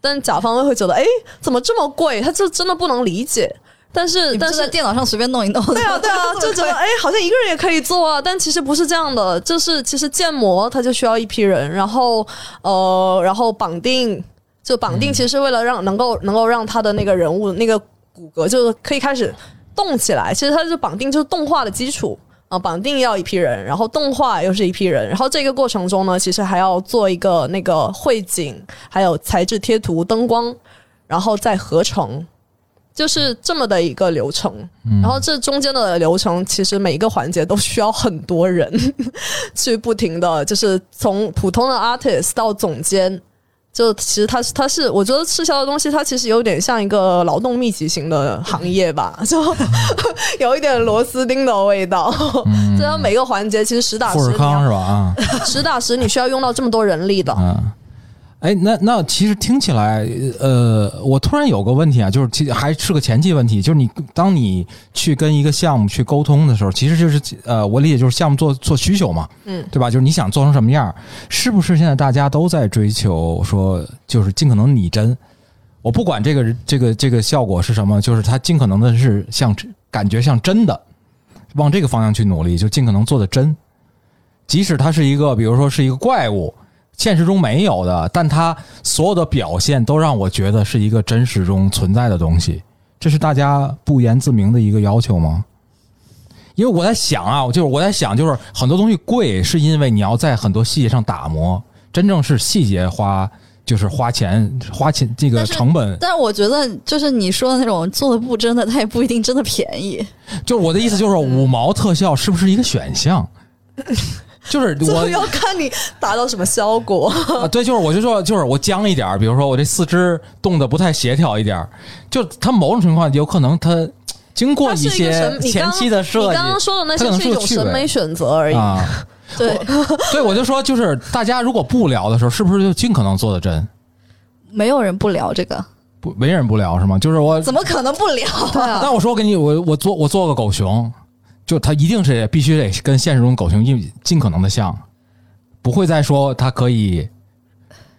但甲方会觉得，哎，怎么这么贵？他就真的不能理解。但是，但是在电脑上随便弄一弄？对啊，对啊，就觉得哎，好像一个人也可以做啊，但其实不是这样的。就是其实建模它就需要一批人，然后呃，然后绑定，就绑定其实是为了让能够能够让他的那个人物那个骨骼就是可以开始动起来。其实它是绑定就是动画的基础。啊，绑定要一批人，然后动画又是一批人，然后这个过程中呢，其实还要做一个那个绘景，还有材质贴图、灯光，然后再合成，就是这么的一个流程。然后这中间的流程，其实每一个环节都需要很多人 去不停的，就是从普通的 artist 到总监。就其实它是它是，我觉得滞销的东西，它其实有点像一个劳动密集型的行业吧，就 有一点螺丝钉的味道。这样每个环节其实实打实富士康是吧？啊，实打实你需要用到这么多人力的。嗯，哎，那那其实听起来，呃，我突然有个问题啊，就是其实还是个前期问题，就是你当你去跟一个项目去沟通的时候，其实就是呃，我理解就是项目做做需求嘛，嗯，对吧？就是你想做成什么样，是不是现在大家都在追求说，就是尽可能拟真？我不管这个这个这个效果是什么，就是它尽可能的是像感觉像真的，往这个方向去努力，就尽可能做的真。即使它是一个，比如说是一个怪物，现实中没有的，但它所有的表现都让我觉得是一个真实中存在的东西。这是大家不言自明的一个要求吗？因为我在想啊，就是我在想，就是很多东西贵，是因为你要在很多细节上打磨，真正是细节花，就是花钱花钱这个成本。但是我觉得，就是你说的那种做的不真的，它也不一定真的便宜。就是我的意思，就是五毛特效是不是一个选项？就是我这要看你达到什么效果。啊，对，就是我就说，就是我僵一点儿，比如说我这四肢动的不太协调一点儿，就它某种情况有可能它经过一些前期的设计你刚刚说的那些它可能是一种审美选择而已。啊，对，对，我就说，就是大家如果不聊的时候，是不是就尽可能做的真？没有人不聊这个，不，没人不聊是吗？就是我，怎么可能不聊啊？那我说我给你，我我做我做个狗熊，就他一定是必须得跟现实中狗熊尽尽可能的像，不会再说它可以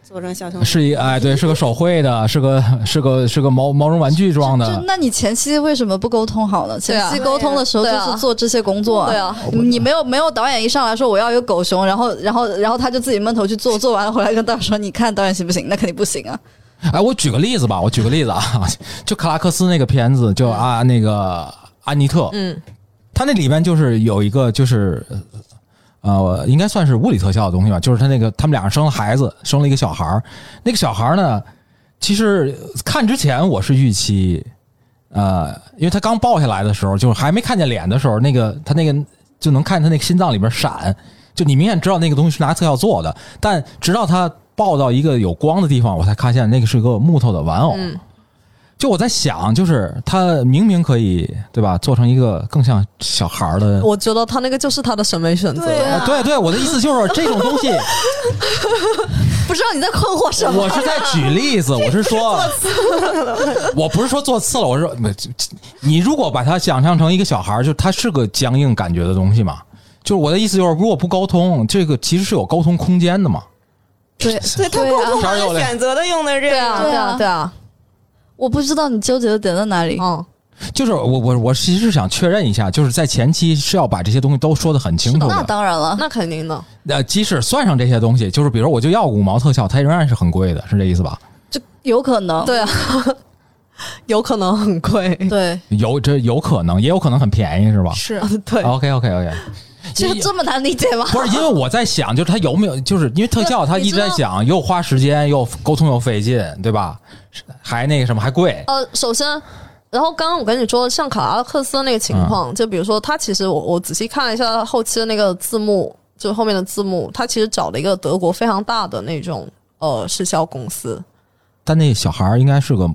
做成小熊是一哎对，是个手绘的，是个 是个是个毛毛绒玩具装就的。那你前期为什么不沟通好呢？前期沟通的时候就是做这些工作。对啊，你没有没有导演一上来说我要有狗熊，然后然后然后他就自己闷头去做，做完了回来跟导演说你看导演行不行？那肯定不行啊。哎，我举个例子吧，我举个例子啊，就克拉克斯那个片子，就啊那个安妮特，嗯，他那里边就是有一个就是呃，应该算是物理特效的东西吧，就是他那个他们俩生了孩子，生了一个小孩儿，那个小孩儿呢，其实看之前我是预期，呃，因为他刚抱下来的时候，就是还没看见脸的时候，那个他那个就能看见他那个心脏里边闪，就你明显知道那个东西是拿特效做的，但直到他抱到一个有光的地方，我才发现那个是个木头的玩偶。就我在想，就是他明明可以对吧，做成一个更像小孩儿的。我觉得他那个就是他的审美选择。对对对，我的意思就是这种东西，不知道你在困惑什么？我是在举例子，我是说，我不是说做次了，我是说，没你如果把它想象成一个小孩儿，就他是个僵硬感觉的东西嘛。就是我的意思就是，如果不沟通，这个其实是有沟通空间的嘛。对对他对啊沟通哪儿有嘞完选择的用的是这个，对啊，对啊，对啊，我不知道你纠结的点在哪里。嗯，就是我我我其实是想确认一下，就是在前期是要把这些东西都说的很清楚那。当然了，那肯定的。呃，即使算上这些东西，就是比如我就要五毛特效，它仍然是很贵的，是这意思吧？就有可能。对啊，有可能很贵。对，有这有可能，也有可能很便宜，是吧是。对，？OK OK OK。这这么难理解吗？不是因为我在想，就是他有没有，就是因为特效，他一直在讲，又花时间，又沟通又费劲，对吧？还那个什么，还贵。呃，首先，然后刚刚我跟你说，像卡拉克斯那个情况，就比如说他其实我我仔细看了一下他后期的那个字幕，就后面的字幕，他其实找了一个德国非常大的那种呃视效公司。但那小孩儿应该是个，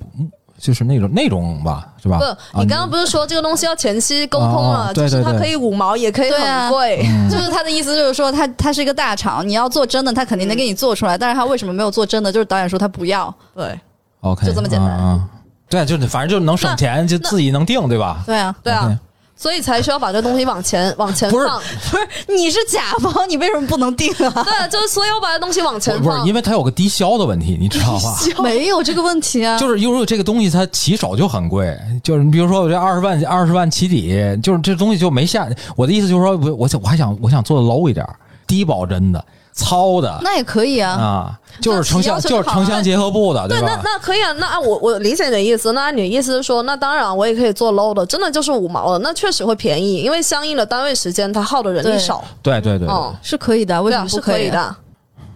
就是那种那种吧，是吧？不，啊你刚刚不是说这个东西要前期沟通哦了，对对对就是它可以五毛，也可以很贵。就是他的意思，就是说他他是一个大厂，你要做真的，他肯定能给你做出来。但是他为什么没有做真的？就是导演说他不要。对 OK，就这么简单对，就是反正就是能省钱，就自己能定，对吧？对啊，对啊所以才需要把这东西往前 往前不是放。不是你是甲方，你为什么不能定啊？对啊，就是所以我把这东西往前放不是，因为它有个低消的问题，你知道吧？没有这个问题啊。就是因为这个东西它起手就很贵，就是你比如说我这二十万二十万起底，就是这东西就没下。我的意思就是说，我我想我还想我想做的 low 一点，低保真的糙的那也可以啊。啊，就是城乡这就是城乡结合部的，对，那吧？那可以啊。那按我我理解你的意思，那按你的意思是说，那当然我也可以做 low 的，真的就是五毛的，那确实会便宜，因为相应的单位时间它耗的人力少。对对对对嗯，是可以的，为什么不可以啊？以的。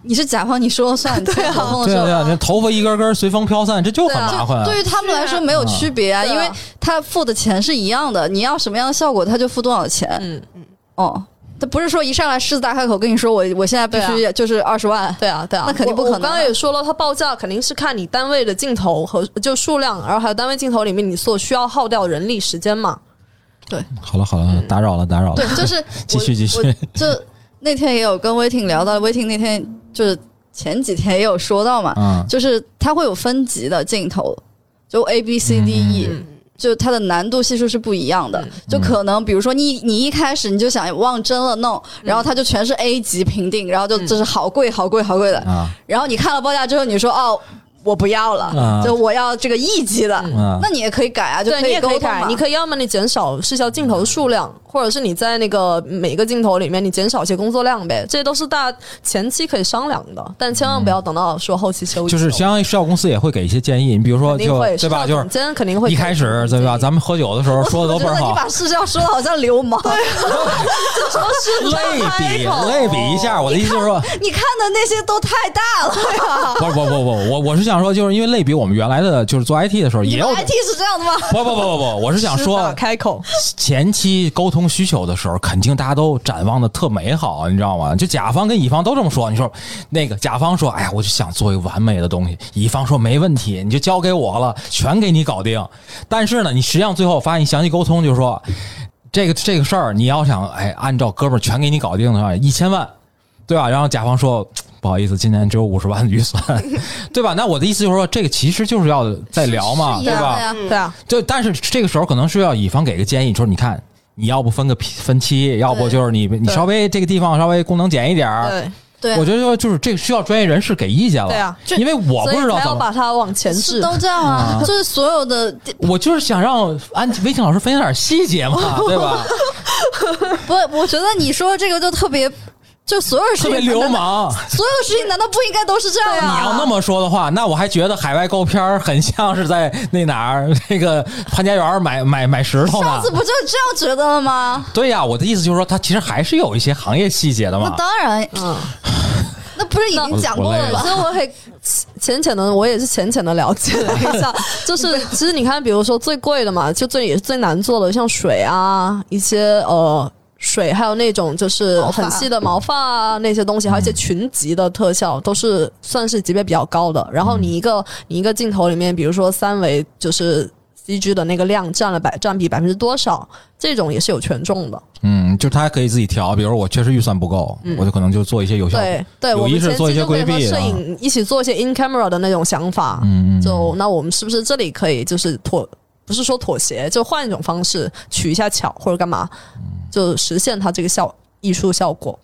你是甲方，你说了算。对啊，对啊对啊，那头发一根根随风飘散，这就很麻烦啊。对于他们来说没有区别啊，啊因为他付的钱是一样的，你要什么样的效果，他就付多少钱。嗯嗯，哦，他不是说一上来狮子大开口跟你说我我现在必须就是二十万，对啊，对啊，那肯定不可能我我刚刚也说了，它报价肯定是看你单位的镜头和就数量，然后还有单位镜头里面你所需要耗掉人力时间嘛。对。好了好了，打扰了打扰了。对，，就是 继续继续。我就那天也有跟威婷聊到，威婷那天就是前几天也有说到嘛，嗯。就是它会有分级的镜头，就 A B C D E，、嗯就它的难度系数是不一样的。就可能比如说你你一开始你就想往真了弄，然后它就全是 A 级评定，然后就嗯。这是好贵好贵好贵的，啊。然后你看了报价之后，你说哦。我不要了，啊就我要这个 E 级的，嗯那你也可以改啊，就对，可你也可以改，沟通嘛。你可以要么你减少视效镜头数量，或者是你在那个每个镜头里面你减少一些工作量呗，这些都是大前期可以商量的，但千万不要等到说后期修。就是相当于视效公司也会给一些建议，你比如说就肯定会对吧？就是总监肯定会一开始对吧？咱们喝酒的时候说的都倍儿好，你把视效说的好像流氓，类比类比一下，我的意思就是说，你看的那些都太大了呀。不不不不，我我是想说，就是因为类比我们原来的就是做 IT 的时候也有 IT 是这样的吗？不不不不不，我是想说开口，前期沟通需求的时候，肯定大家都展望的特美好，你知道吗？就甲方跟乙方都这么说，你说那个甲方说，哎呀，我就想做一个完美的东西，乙方说没问题，你就交给我了，全给你搞定。但是呢，你实际上最后发现，你详细沟通就是说。这个 这个事儿，你要想哎，按照哥们儿全给你搞定的话，一千万，对吧？然后甲方说不好意思，今年只有五十万的预算，对吧？那我的意思就是说，这个其实就是要再聊嘛，对吧？对啊，就但是这个时候可能是要乙方给个建议，说你看。你要不分个批分期，要不就是你你稍微这个地方稍微功能减一点儿，对对，我觉得就是这个需要专业人士给意见了。对啊就因为我不知道怎么，把它往前置。都这样啊，啊就是所有的我就是想让安微信老师分享点细节嘛，对吧？不，我觉得你说这个就特别，就所有事情特别流氓。所有事情难道不应该都是这样你？要那么说的话，那我还觉得海外购片儿很像是在那哪儿那个潘家园买买买石头呢上次。不就这样觉得了吗？对呀，我的意思就是说，它其实还是有一些行业细节的嘛那。当然，嗯，那不是已经讲过了吗所？以我很浅浅的，我也是浅浅的了解了一下，就是其实你看，比如说最贵的嘛，就最也是最难做的，像水啊，一些呃。水还有那种就是很细的毛发啊，那些东西，还有一些群集的特效，都是算是级别比较高的。然后你一个你一个镜头里面，比如说三维就是 CG 的那个量占了百占比百分之多少，这种也是有权重的。嗯，就他还可以自己调，比如我确实预算不够，我就可能就做一些有效。对对，有我们前意识做一些规避啊摄影一起做一些 in camera 的那种想法。嗯嗯，就那我们是不是这里可以就是妥，不是说妥协，就换一种方式取一下巧或者干嘛，就实现它这个效艺术效果。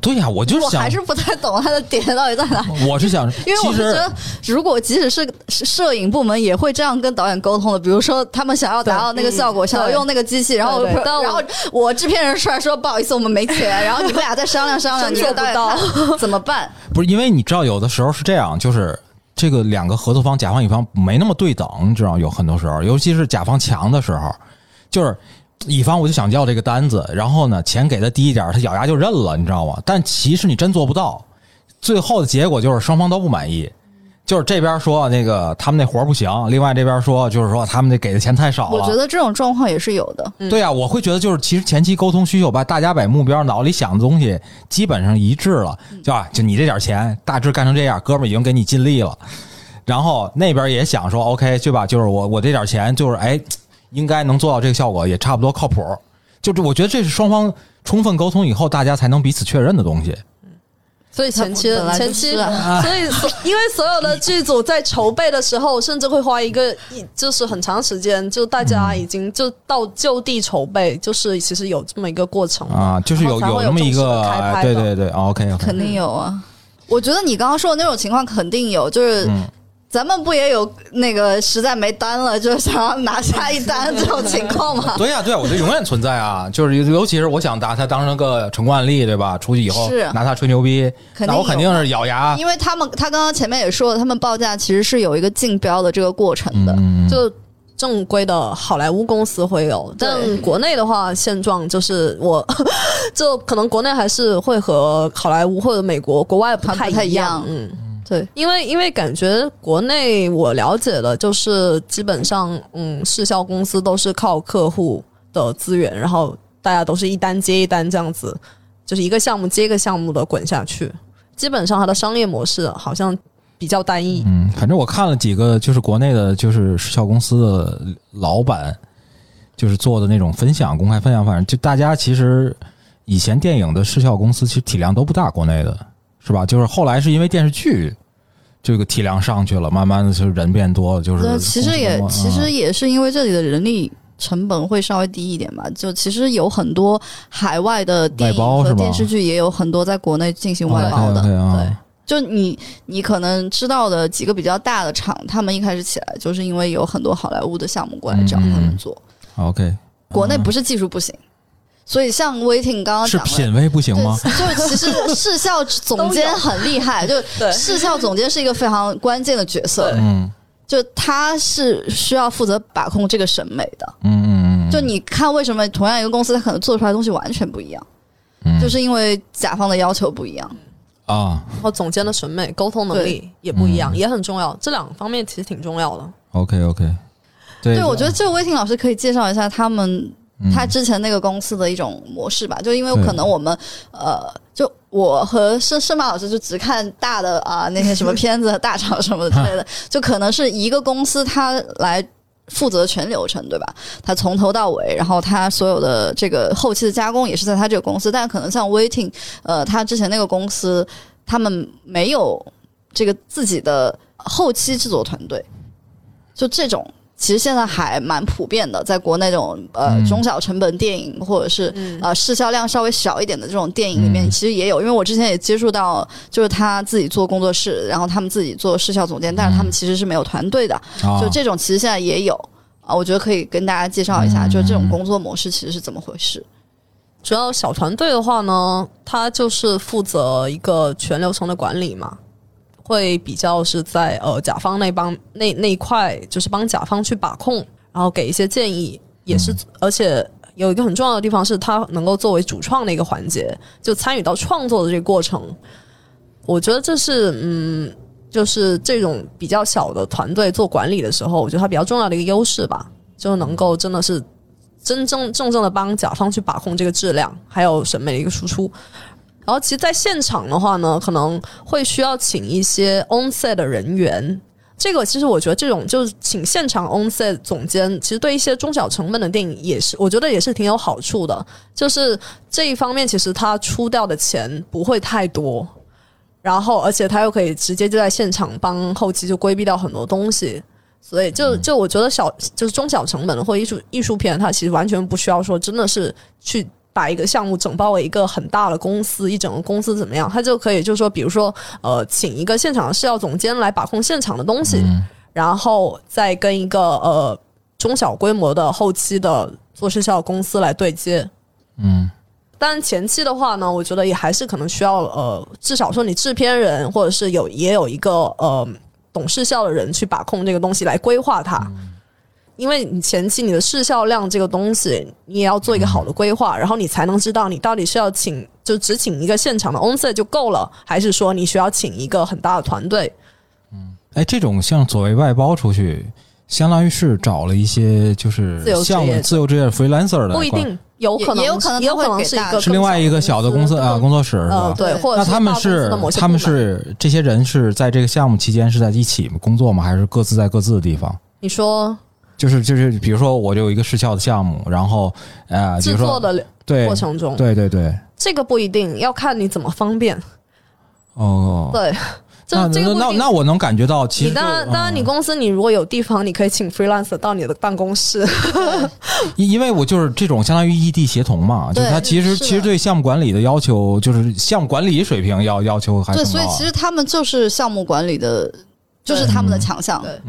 对呀，我就是想我还，是不太懂他的点到底在哪。我是想，因为我是觉得，如果即使是是摄影部门也会这样跟导演沟通的，比如说他们想要达到那个效果，想要用那个机器，然后然后我制片人出来说不好意思，我们没钱，然后你们俩再商量商量，你跟导演 怎么办？不是因为你知道，有的时候是这样，就是这个两个合作方，甲方乙方没那么对等，你知道，有很多时候，尤其是甲方强的时候，就是乙方我就想要这个单子，然后呢，钱给的低一点，他咬牙就认了，你知道吗？但其实你真做不到，最后的结果就是双方都不满意。就是这边说那个他们那活儿不行，另外这边说就是说他们那给的钱太少了。我觉得这种状况也是有的。对呀、我会觉得就是其实前期沟通需求吧，大家把目标脑里想的东西基本上一致了，就啊，就你这点钱大致干成这样，哥们儿已经给你尽力了。然后那边也想说 OK，对吧？就是我我这点钱就是哎，应该能做到这个效果，也差不多靠谱。就这我觉得这是双方充分沟通以后，大家才能彼此确认的东西。所以前期前期，啊所以 因为所有的剧组在筹备的时候，甚至会花一个一就是很长时间，就大家已经就到就地筹备，就是其实有这么一个过程啊，就是有然后才会那么一个，对对对，OK 肯定有啊。我觉得你刚刚说的那种情况肯定有，就是嗯咱们不也有那个实在没单了，就是想要拿下一单这种情况吗？对呀、对呀、我觉得永远存在啊，就是尤其是我想拿它当成个成功案例，对吧？出去以后是拿它吹牛逼，肯定那我肯定是咬牙。因为他们他刚刚前面也说了，他们报价其实是有一个竞标的这个过程的。嗯，就正规的好莱坞公司会有，但国内的话，现状就是我 就可能国内还是会和好莱坞或者美国国外不太还不太一样样，嗯。对，因为因为感觉国内我了解的，就是基本上嗯，视效公司都是靠客户的资源，然后大家都是一单接一单这样子，就是一个项目接一个项目的滚下去。基本上它的商业模式好像比较单一。嗯，反正我看了几个，就是国内的，就是视效公司的老板，就是做的那种分享，公开分享，反正就大家其实以前电影的视效公司其实体量都不大，国内的是吧？就是后来是因为电视剧这个体量上去了，慢慢的就人变多了，就是对，其实也其实嗯也是因为这里的人力成本会稍微低一点吧。就其实有很多海外的电影和电视剧，也有很多在国内进行外包的。对，就你你可能知道的几个比较大的厂，他们一开始起来就是因为有很多好莱坞的项目过来找他们做。OK，国内不是技术不行，所以像威霆刚刚是讲的。品味不行吗？就是其实视效总监很厉害，就对视效总监是一个非常关键的角色，嗯就他是需要负责把控这个审美的。嗯嗯嗯，就你看，为什么同样一个公司，他可能做出来的东西完全不一样，嗯就是因为甲方的要求不一样。啊然后总监的审美、沟通能力也不一样，嗯也很重要。这两个方面其实挺重要的。，OK OK，对对，我觉得这个威霆老师可以介绍一下他们嗯他之前那个公司的一种模式吧，就因为可能我们呃，就我和申申马老师就只看大的啊、那些什么片子、大厂什么之类的，就可能是一个公司他来负责全流程，对吧？他从头到尾，然后他所有的这个后期的加工也是在他这个公司，但可能像 Waiting，呃，他之前那个公司，他们没有这个自己的后期制作团队，就这种。其实现在还蛮普遍的，在国内这种呃嗯中小成本电影，或者是嗯呃市销量稍微小一点的这种电影里面，嗯其实也有。因为我之前也接触到，就是他自己做工作室，然后他们自己做市效总监，但是他们其实是没有团队的。啊就这种其实现在也有啊，我觉得可以跟大家介绍一下，嗯就是这种工作模式其实是怎么回事。主要小团队的话呢，他就是负责一个全流程的管理嘛，会比较是在呃甲方那帮那那一块，就是帮甲方去把控，然后给一些建议，也是、而且。有一个很重要的地方是，他能够作为主创的一个环节，就参与到创作的这个过程。我觉得这是嗯，就是这种比较小的团队做管理的时候，我觉得它比较重要的一个优势吧，就能够真的是真真正正的帮甲方去把控这个质量，还有审美的一个输出。然后，其实，在现场的话呢，可能会需要请一些 on set 的人员。这个其实我觉得，这种就是请现场 on set 总监，其实对一些中小成本的电影也是，我觉得也是挺有好处的。就是这一方面，其实他出掉的钱不会太多，然后而且他又可以直接就在现场帮后期就规避掉很多东西。所以就就我觉得小就是中小成本的或艺术艺术片，它其实完全不需要说真的是去把一个项目整包为一个很大的公司，一整个公司怎么样，他就可以就是说，比如说呃，请一个现场的视效总监来把控现场的东西，然后再跟一个呃中小规模的后期的做视效公司来对接。嗯但前期的话呢，我觉得也还是可能需要呃，至少说你制片人或者是有也有一个呃懂事效的人去把控这个东西来规划它。因为你前期你的视效量这个东西，你也要做一个好的规划，然后你才能知道你到底是要请就只请一个现场的 on set 就够了，还是说你需要请一个很大的团队。嗯哎，这种像所谓外包出去，相当于是找了一些就是自由职业项目自由职业 freelancer 的，不一定，有可能也也有可能也是一个是另外一个小的公司啊工作室是吧？呃对，或者那他们是他们是这些人是在这个项目期间是在一起工作吗？还是各自在各自的地方？你说就是就是，比如说我就有一个失效的项目，然后呃，比制如说作的对过程中，对对对，这个不一定要看你怎么方便。哦，对，就那那那那我能感觉到，其你实当然，当然，你嗯公司你如果有地方，你可以请 freelancer 到你的办公室。因因为我就是这种相当于异地协同嘛，就是对他其实其实对项目管理的要求，就是项目管理水平要要求还对，更高啊。所以其实他们就是项目管理的，就是他们的强项。对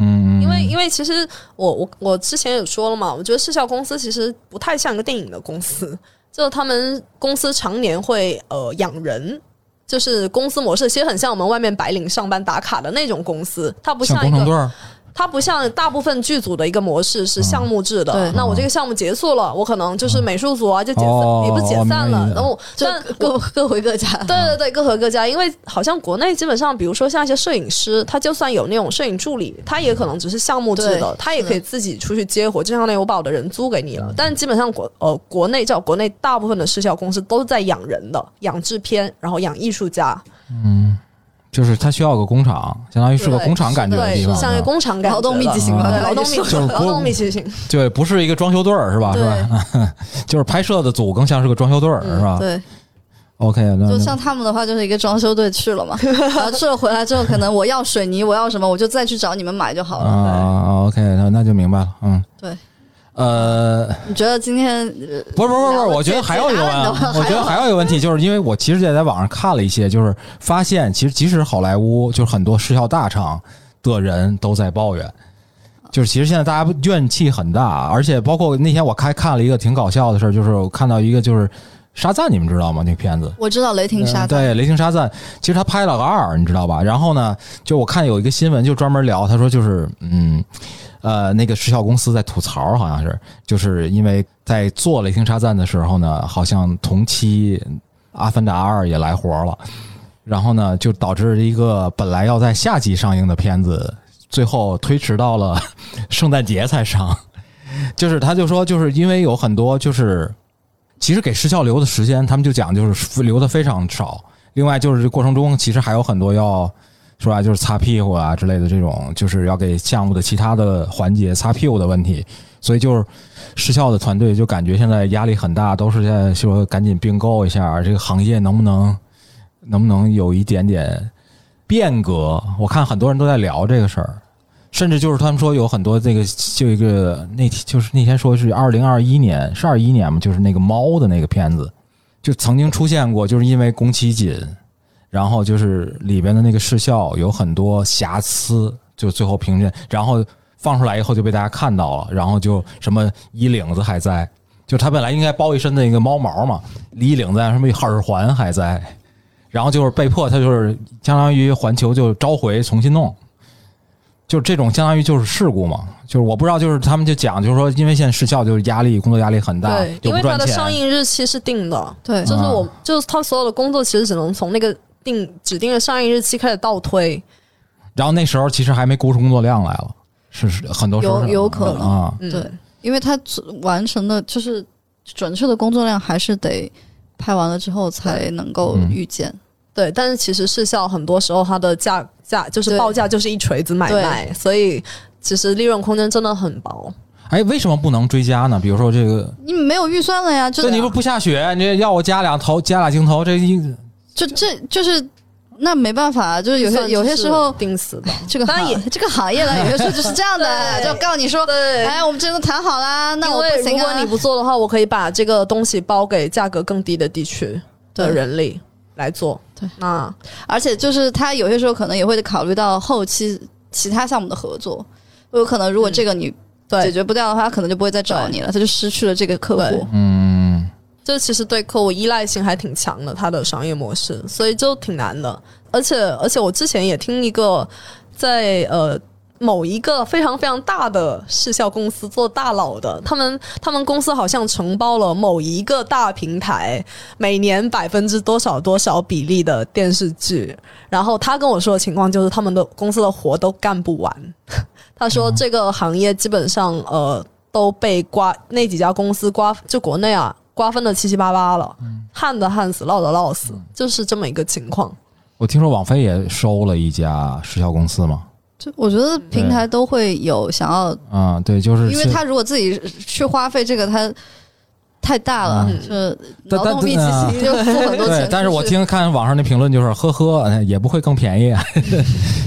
因为因为其实我我我之前也说了嘛，我觉得视效公司其实不太像一个电影的公司，就他们公司常年会呃养人。就是公司模式，其实很像我们外面白领上班打卡的那种公司，它不像像一个，工程队儿，它不像大部分剧组的一个模式是项目制的。对那我这个项目结束了，我可能就是美术组啊就解散，哦也不解散了然后就各各回各家。对对对，各回各家。因为好像国内基本上，比如说像一些摄影师，他就算有那种摄影助理，他也可能只是项目制的，他也可以自己出去接活。就像那我把我的人租给你了，但基本上国呃国内叫国内大部分的视效公司都是在养人的，养制片，然后养艺术家，就是他需要个工厂，相当于是个工厂感觉的对，地方，像一个工厂劳动密集型的对劳动密就是劳动密集型，对，不是一个装修队儿是吧？是吧？就是拍摄的组更像是个装修队儿是吧？对，OK，那那就像他们的话，就是一个装修队去了嘛，然后去了回来之后，可能我要水泥，我要什么，我就再去找你们买就好了。啊，OK，那那就明白了，嗯，对。呃，你觉得今天呃不是不是不是，我觉得还有一个问解答了你的，我觉得还有一个问题，就是因为我其实也在网上看了一些，就是发现其实即使好莱坞，就是很多视效大厂的人都在抱怨，就是其实现在大家怨气很大，而且包括那天我还看了一个挺搞笑的事儿，就是我看到一个就是沙赞，你们知道吗？那个片子，我知道雷霆沙赞，嗯对，雷霆沙赞，其实他拍了个二，你知道吧？然后呢，就我看有一个新闻，就专门聊，他说就是嗯。呃，那个时效公司在吐槽，好像是，就是因为在做雷霆沙赞的时候呢，好像同期《阿凡达二》也来活了，然后呢，就导致一个本来要在夏季上映的片子，最后推迟到了圣诞节才上。就是他就说，就是因为有很多就是其实给时效留的时间，他们就讲就是留的非常少。另外就是过程中，其实还有很多要说白了就是擦屁股啊之类的这种，就是要给项目的其他的环节擦屁股的问题，所以就是失效的团队就感觉现在压力很大，都是在说赶紧并购一下这个行业能不能能不能有一点点变革？我看很多人都在聊这个事儿。甚至就是他们说有很多这个就一个那天就是那天说是二零二一年是二一年嘛，就是那个猫的那个片子，就曾经出现过，就是因为宫崎骏，然后就是里边的那个视效有很多瑕疵，就最后评审，然后放出来以后就被大家看到了，然后就什么衣领子还在，就他本来应该包一身的那个猫毛嘛，衣领子什么耳环还在，然后就是被迫他就是相当于环球就召回重新弄。就这种相当于就是事故嘛，就是我不知道，就是他们就讲，就是说，因为现在视效就是压力，工作压力很大，对，因为它的上映日期是定的，对，就是我就是他所有的工作其实只能从那个定指定的上映日期开始倒推，然后那时候其实还没估出工作量来了，是是很多时候有有可能啊，对，因为他完成的就是准确的工作量还是得拍完了之后才能够预见。对，但是其实视效很多时候它的价价就是报价就是一锤子买卖，所以其实利润空间真的很薄。哎，为什么不能追加呢？比如说这个，你没有预算了呀？就你不不下雪，你要我加两头加俩镜头，这一就这就是那没办法，就是有些有些时候定死的。这个行业这个行业呢，有些时候就是这样的，就告诉你说，哎，我们这都谈好啦，那我不行。如果你不做的话，我可以把这个东西包给价格更低的地区的人力来做。对，啊而且就是他有些时候可能也会考虑到后期其他项目的合作，有可能如果这个你解决不掉的话，他可能就不会再找你了，他就失去了这个客户。嗯，这其实对客户依赖性还挺强的，他的商业模式，所以就挺难的。而且而且我之前也听一个在呃。某一个非常非常大的视效公司做大佬的，他们他们公司好像承包了某一个大平台，每年百分之多少多少比例的电视剧。然后他跟我说的情况就是，他们的公司的活都干不完。他说这个行业基本上呃都被刮那几家公司刮，就国内啊瓜分的七七八八了，旱的旱死，涝的涝死，就是这么一个情况。我听说网飞也收了一家时效公司嘛。就我觉得平台都会有想要啊，对，就是因为他如果自己去花费这个，他太大了，就劳动力其实就付很多钱。但是我听看网上的评论就是，呵呵，也不会更便宜啊。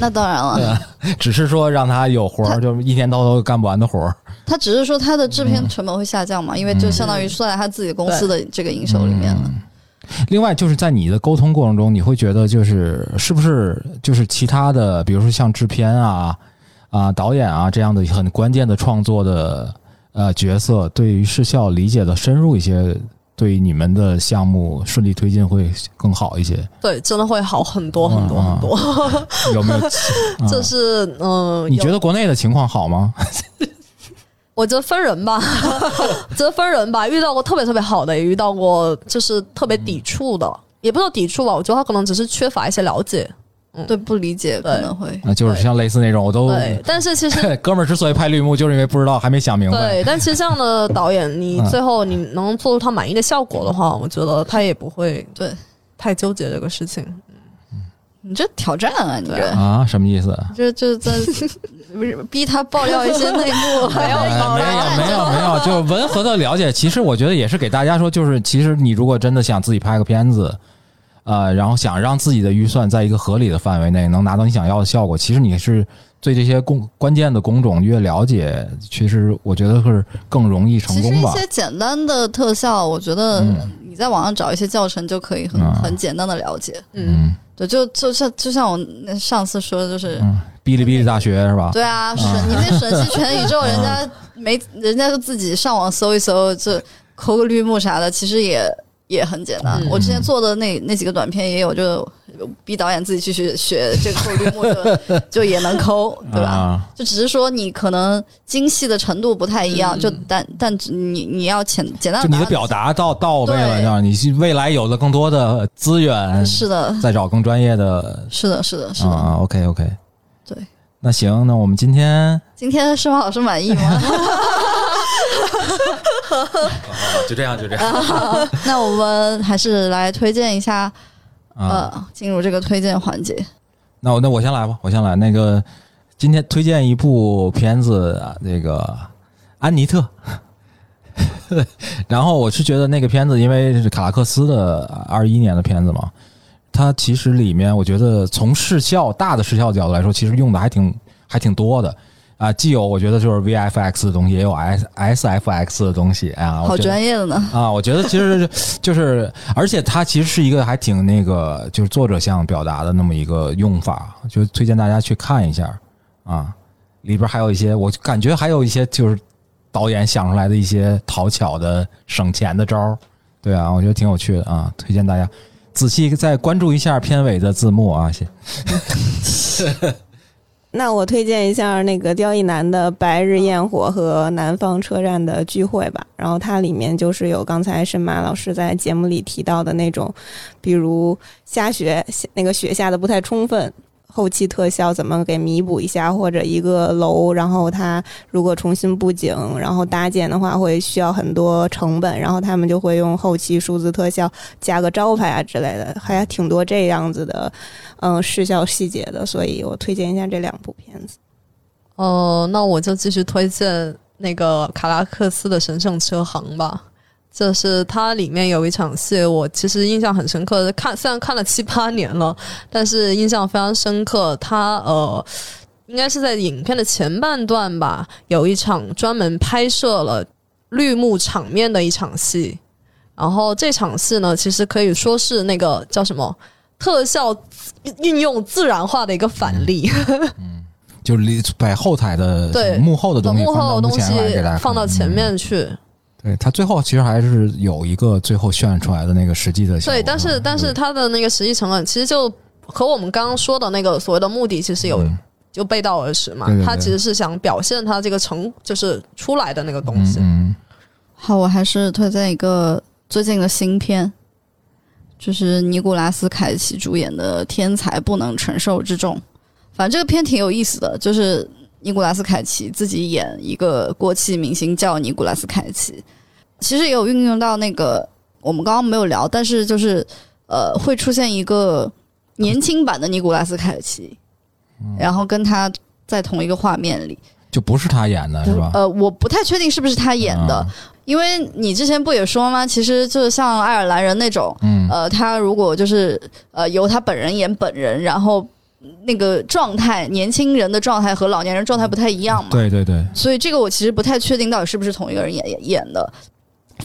那当然了，只是说让他有活儿，就一天到头干不完的活儿。他只是说他的制片成本会下降嘛，因为就相当于算在他自己公司的这个营收里面了。另外，就是在你的沟通过程中，你会觉得就是是不是就是其他的，比如说像制片啊、啊导演啊这样的很关键的创作的呃角色，对于视效理解的深入一些，对你们的项目顺利推进会更好一些。对，真的会好很多很多很多。有没有？就是嗯，你觉得国内的情况好吗？我觉得分人吧，觉得分人吧。遇到过特别特别好的，也遇到过就是特别抵触的，也不说抵触吧。我觉得他可能只是缺乏一些了解，对，不理解可能会。那就是像类似那种，我都。对，但是其实 哥们儿之所以拍绿幕，就是因为不知道，还没想明白。对，但其实这样的导演，你最后你能做出他满意的效果的话，我觉得他也不会对太纠结这个事情。你这挑战啊！你这啊，什么意思？就就在不 是逼他爆料一些内幕，没有没有没有没有，就 文和的了解。其实我觉得也是给大家说，就是其实你如果真的想自己拍个片子，呃，然后想让自己的预算在一个合理的范围内能拿到你想要的效果，其实你是对这些工关键的工种越了解，其实我觉得是更容易成功吧。一些简单的特效，我觉得你在网上找一些教程就可以很很简单的了解。嗯。对，就就像就像我那上次说的，就是嗯哔哩哔哩大学是吧？对啊，是你那 神奇全宇宙，人家没，人家就自己上网搜一搜，就抠个绿幕啥的，其实也也很简单。我之前做的那那几个短片也有，就逼导演自己去学学这个抠绿幕，就 就也能抠，对吧？就只是说你可能精细的程度不太一样，就但但你你要简简单，就你的表达到到位了，让你未来有了更多的资源，是的，再找更专业的，是的，是的，是的。啊，OK OK，对，那行，那我们今天今天施华老师满意吗？就这样，就这样。那我们还是来推荐一下，呃，进入这个推荐环节。那我那我先来吧，我先来。那个今天推荐一部片子，啊那个《安妮特》。然后我是觉得那个片子，因为是卡拉克斯的二一年的片子嘛，它其实里面我觉得从视效大的视效角度来说，其实用的还挺还挺多的啊，既有我觉得就是 VFX 的东西，也有 S SFX 的东西，哎呀，好专业的呢。啊，我觉得其实就是，而且它其实是一个还挺那个，就是作者想表达的那么一个用法，就推荐大家去看一下啊。里边还有一些，我感觉还有一些就是导演想出来的一些讨巧的省钱的招儿，对啊，我觉得挺有趣的啊，推荐大家仔细再关注一下片尾的字幕啊，谢。那我推荐一下那个刁亦男的《白日焰火》和《南方车站的聚会》吧。然后它里面就是有刚才申马老师在节目里提到的那种，比如下雪，那个雪下的不太充分，后期特效怎么给弥补一下，或者一个楼，然后它如果重新布景，然后搭建的话会需要很多成本，然后他们就会用后期数字特效加个招牌啊之类的，还挺多这样子的，嗯，视效细节的，所以我推荐一下这两部片子。呃，那我就继续推荐那个卡拉克斯的《神圣车行》吧。就是它里面有一场戏，我其实印象很深刻。看虽然看了七八年了，但是印象非常深刻。它呃，应该是在影片的前半段吧，有一场专门拍摄了绿幕场面的一场戏。然后这场戏呢，其实可以说是那个叫什么特效运用自然化的一个反例。就是里把后台的对幕后的东西放到幕幕后的东西前面去。对他最后其实还是有一个最后渲染出来的那个实际的。对，但是但是他的那个实际成本其实就和我们刚刚说的那个所谓的目的其实有、嗯就背道而驰嘛对对。对它其实是想表现他这个成就是出来的那个东西。嗯好，我还是推荐一个最近的新片，就是尼古拉斯凯奇主演的《天才不能承受之重》。反正这个片挺有意思的，就是尼古拉斯凯奇自己演一个过气明星叫尼古拉斯凯奇，其实也有运用到那个我们刚刚没有聊，但是就是呃会出现一个年轻版的尼古拉斯凯奇，然后跟他在同一个画面里。就不是他演的是吧？呃，我不太确定是不是他演的，啊因为你之前不也说吗？其实就是像爱尔兰人那种，嗯呃，他如果就是呃由他本人演本人，然后那个状态，年轻人的状态和老年人状态不太一样嘛。对对对，所以这个我其实不太确定到底是不是同一个人演演演的。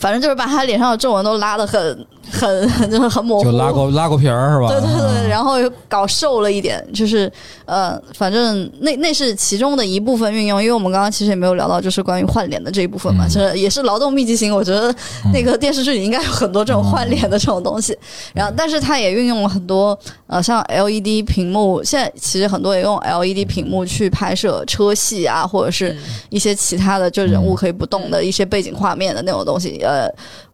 反正就是把他脸上的皱纹都拉的很很很就是很模糊，就拉过拉过皮儿是吧？对对对，嗯然后又搞瘦了一点，就是呃，反正那那是其中的一部分运用，因为我们刚刚其实也没有聊到，就是关于换脸的这一部分嘛，嗯。就是也是劳动密集型。我觉得那个电视剧里应该有很多这种换脸的这种东西，然后但是它也运用了很多呃，像 LED 屏幕，现在其实很多也用 LED 屏幕去拍摄车戏啊，或者是一些其他的就人物可以不动的一些背景画面的那种东西，呃。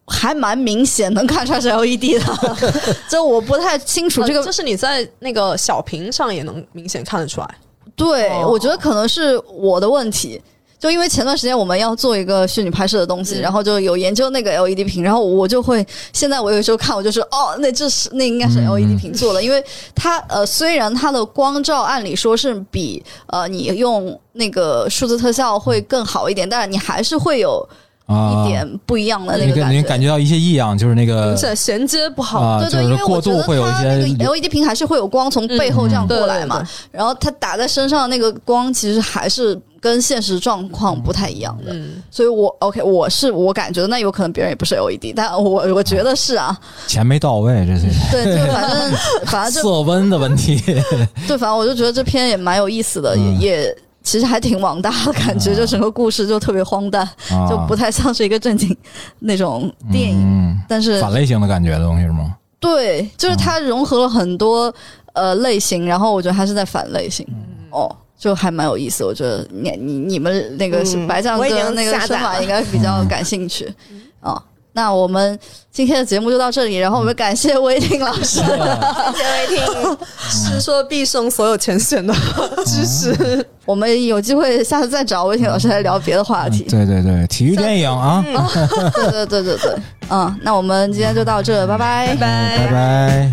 还蛮明显，能看出来是 LED 的，就我不太清楚这个呃就是你在那个小屏上也能明显看得出来。对，哦我觉得可能是我的问题。就因为前段时间我们要做一个虚拟拍摄的东西，嗯然后就有研究那个 LED 屏，然后我就会现在我有时候看我就是哦，那这是那应该是嗯 LED 屏做的，因为它呃虽然它的光照按理说是比呃你用那个数字特效会更好一点，但是你还是会有啊一点不一样的那个感觉。感觉到一些异样，就是那个明显衔接不好。啊，对对，因就是为我觉得过度会有一它那些个 LED 屏还是会有光从背后这样过来嘛，嗯然后它打在身上那个光其实还是跟现实状况不太一样的，嗯，所以我 OK 我是我感觉那有可能别人也不是 LED，但我我觉得是啊，钱没到位，这是。对，就反正反正 色温的问题。对，反正我就觉得这篇也蛮有意思的，嗯。也也其实还挺网大的感觉，啊。就整个故事就特别荒诞，啊。就不太像是一个正经那种电影，嗯。但是反类型的感觉的东西是吗？对，就是它融合了很多呃类型，然后我觉得它是在反类型，哦，就还蛮有意思。我觉得你你你们那个白酱我已经跟那个下载了申法应该比较 感兴趣。哦。那我们今天的节目就到这里，然后我们感谢威霆老师。谢谢魏听。是说毕生所有前选的 知识。我们有机会下次再找威霆老师来聊别的话题。对对对，体育电影啊，对对对对对，嗯，那我们今天就到这，拜拜。拜拜。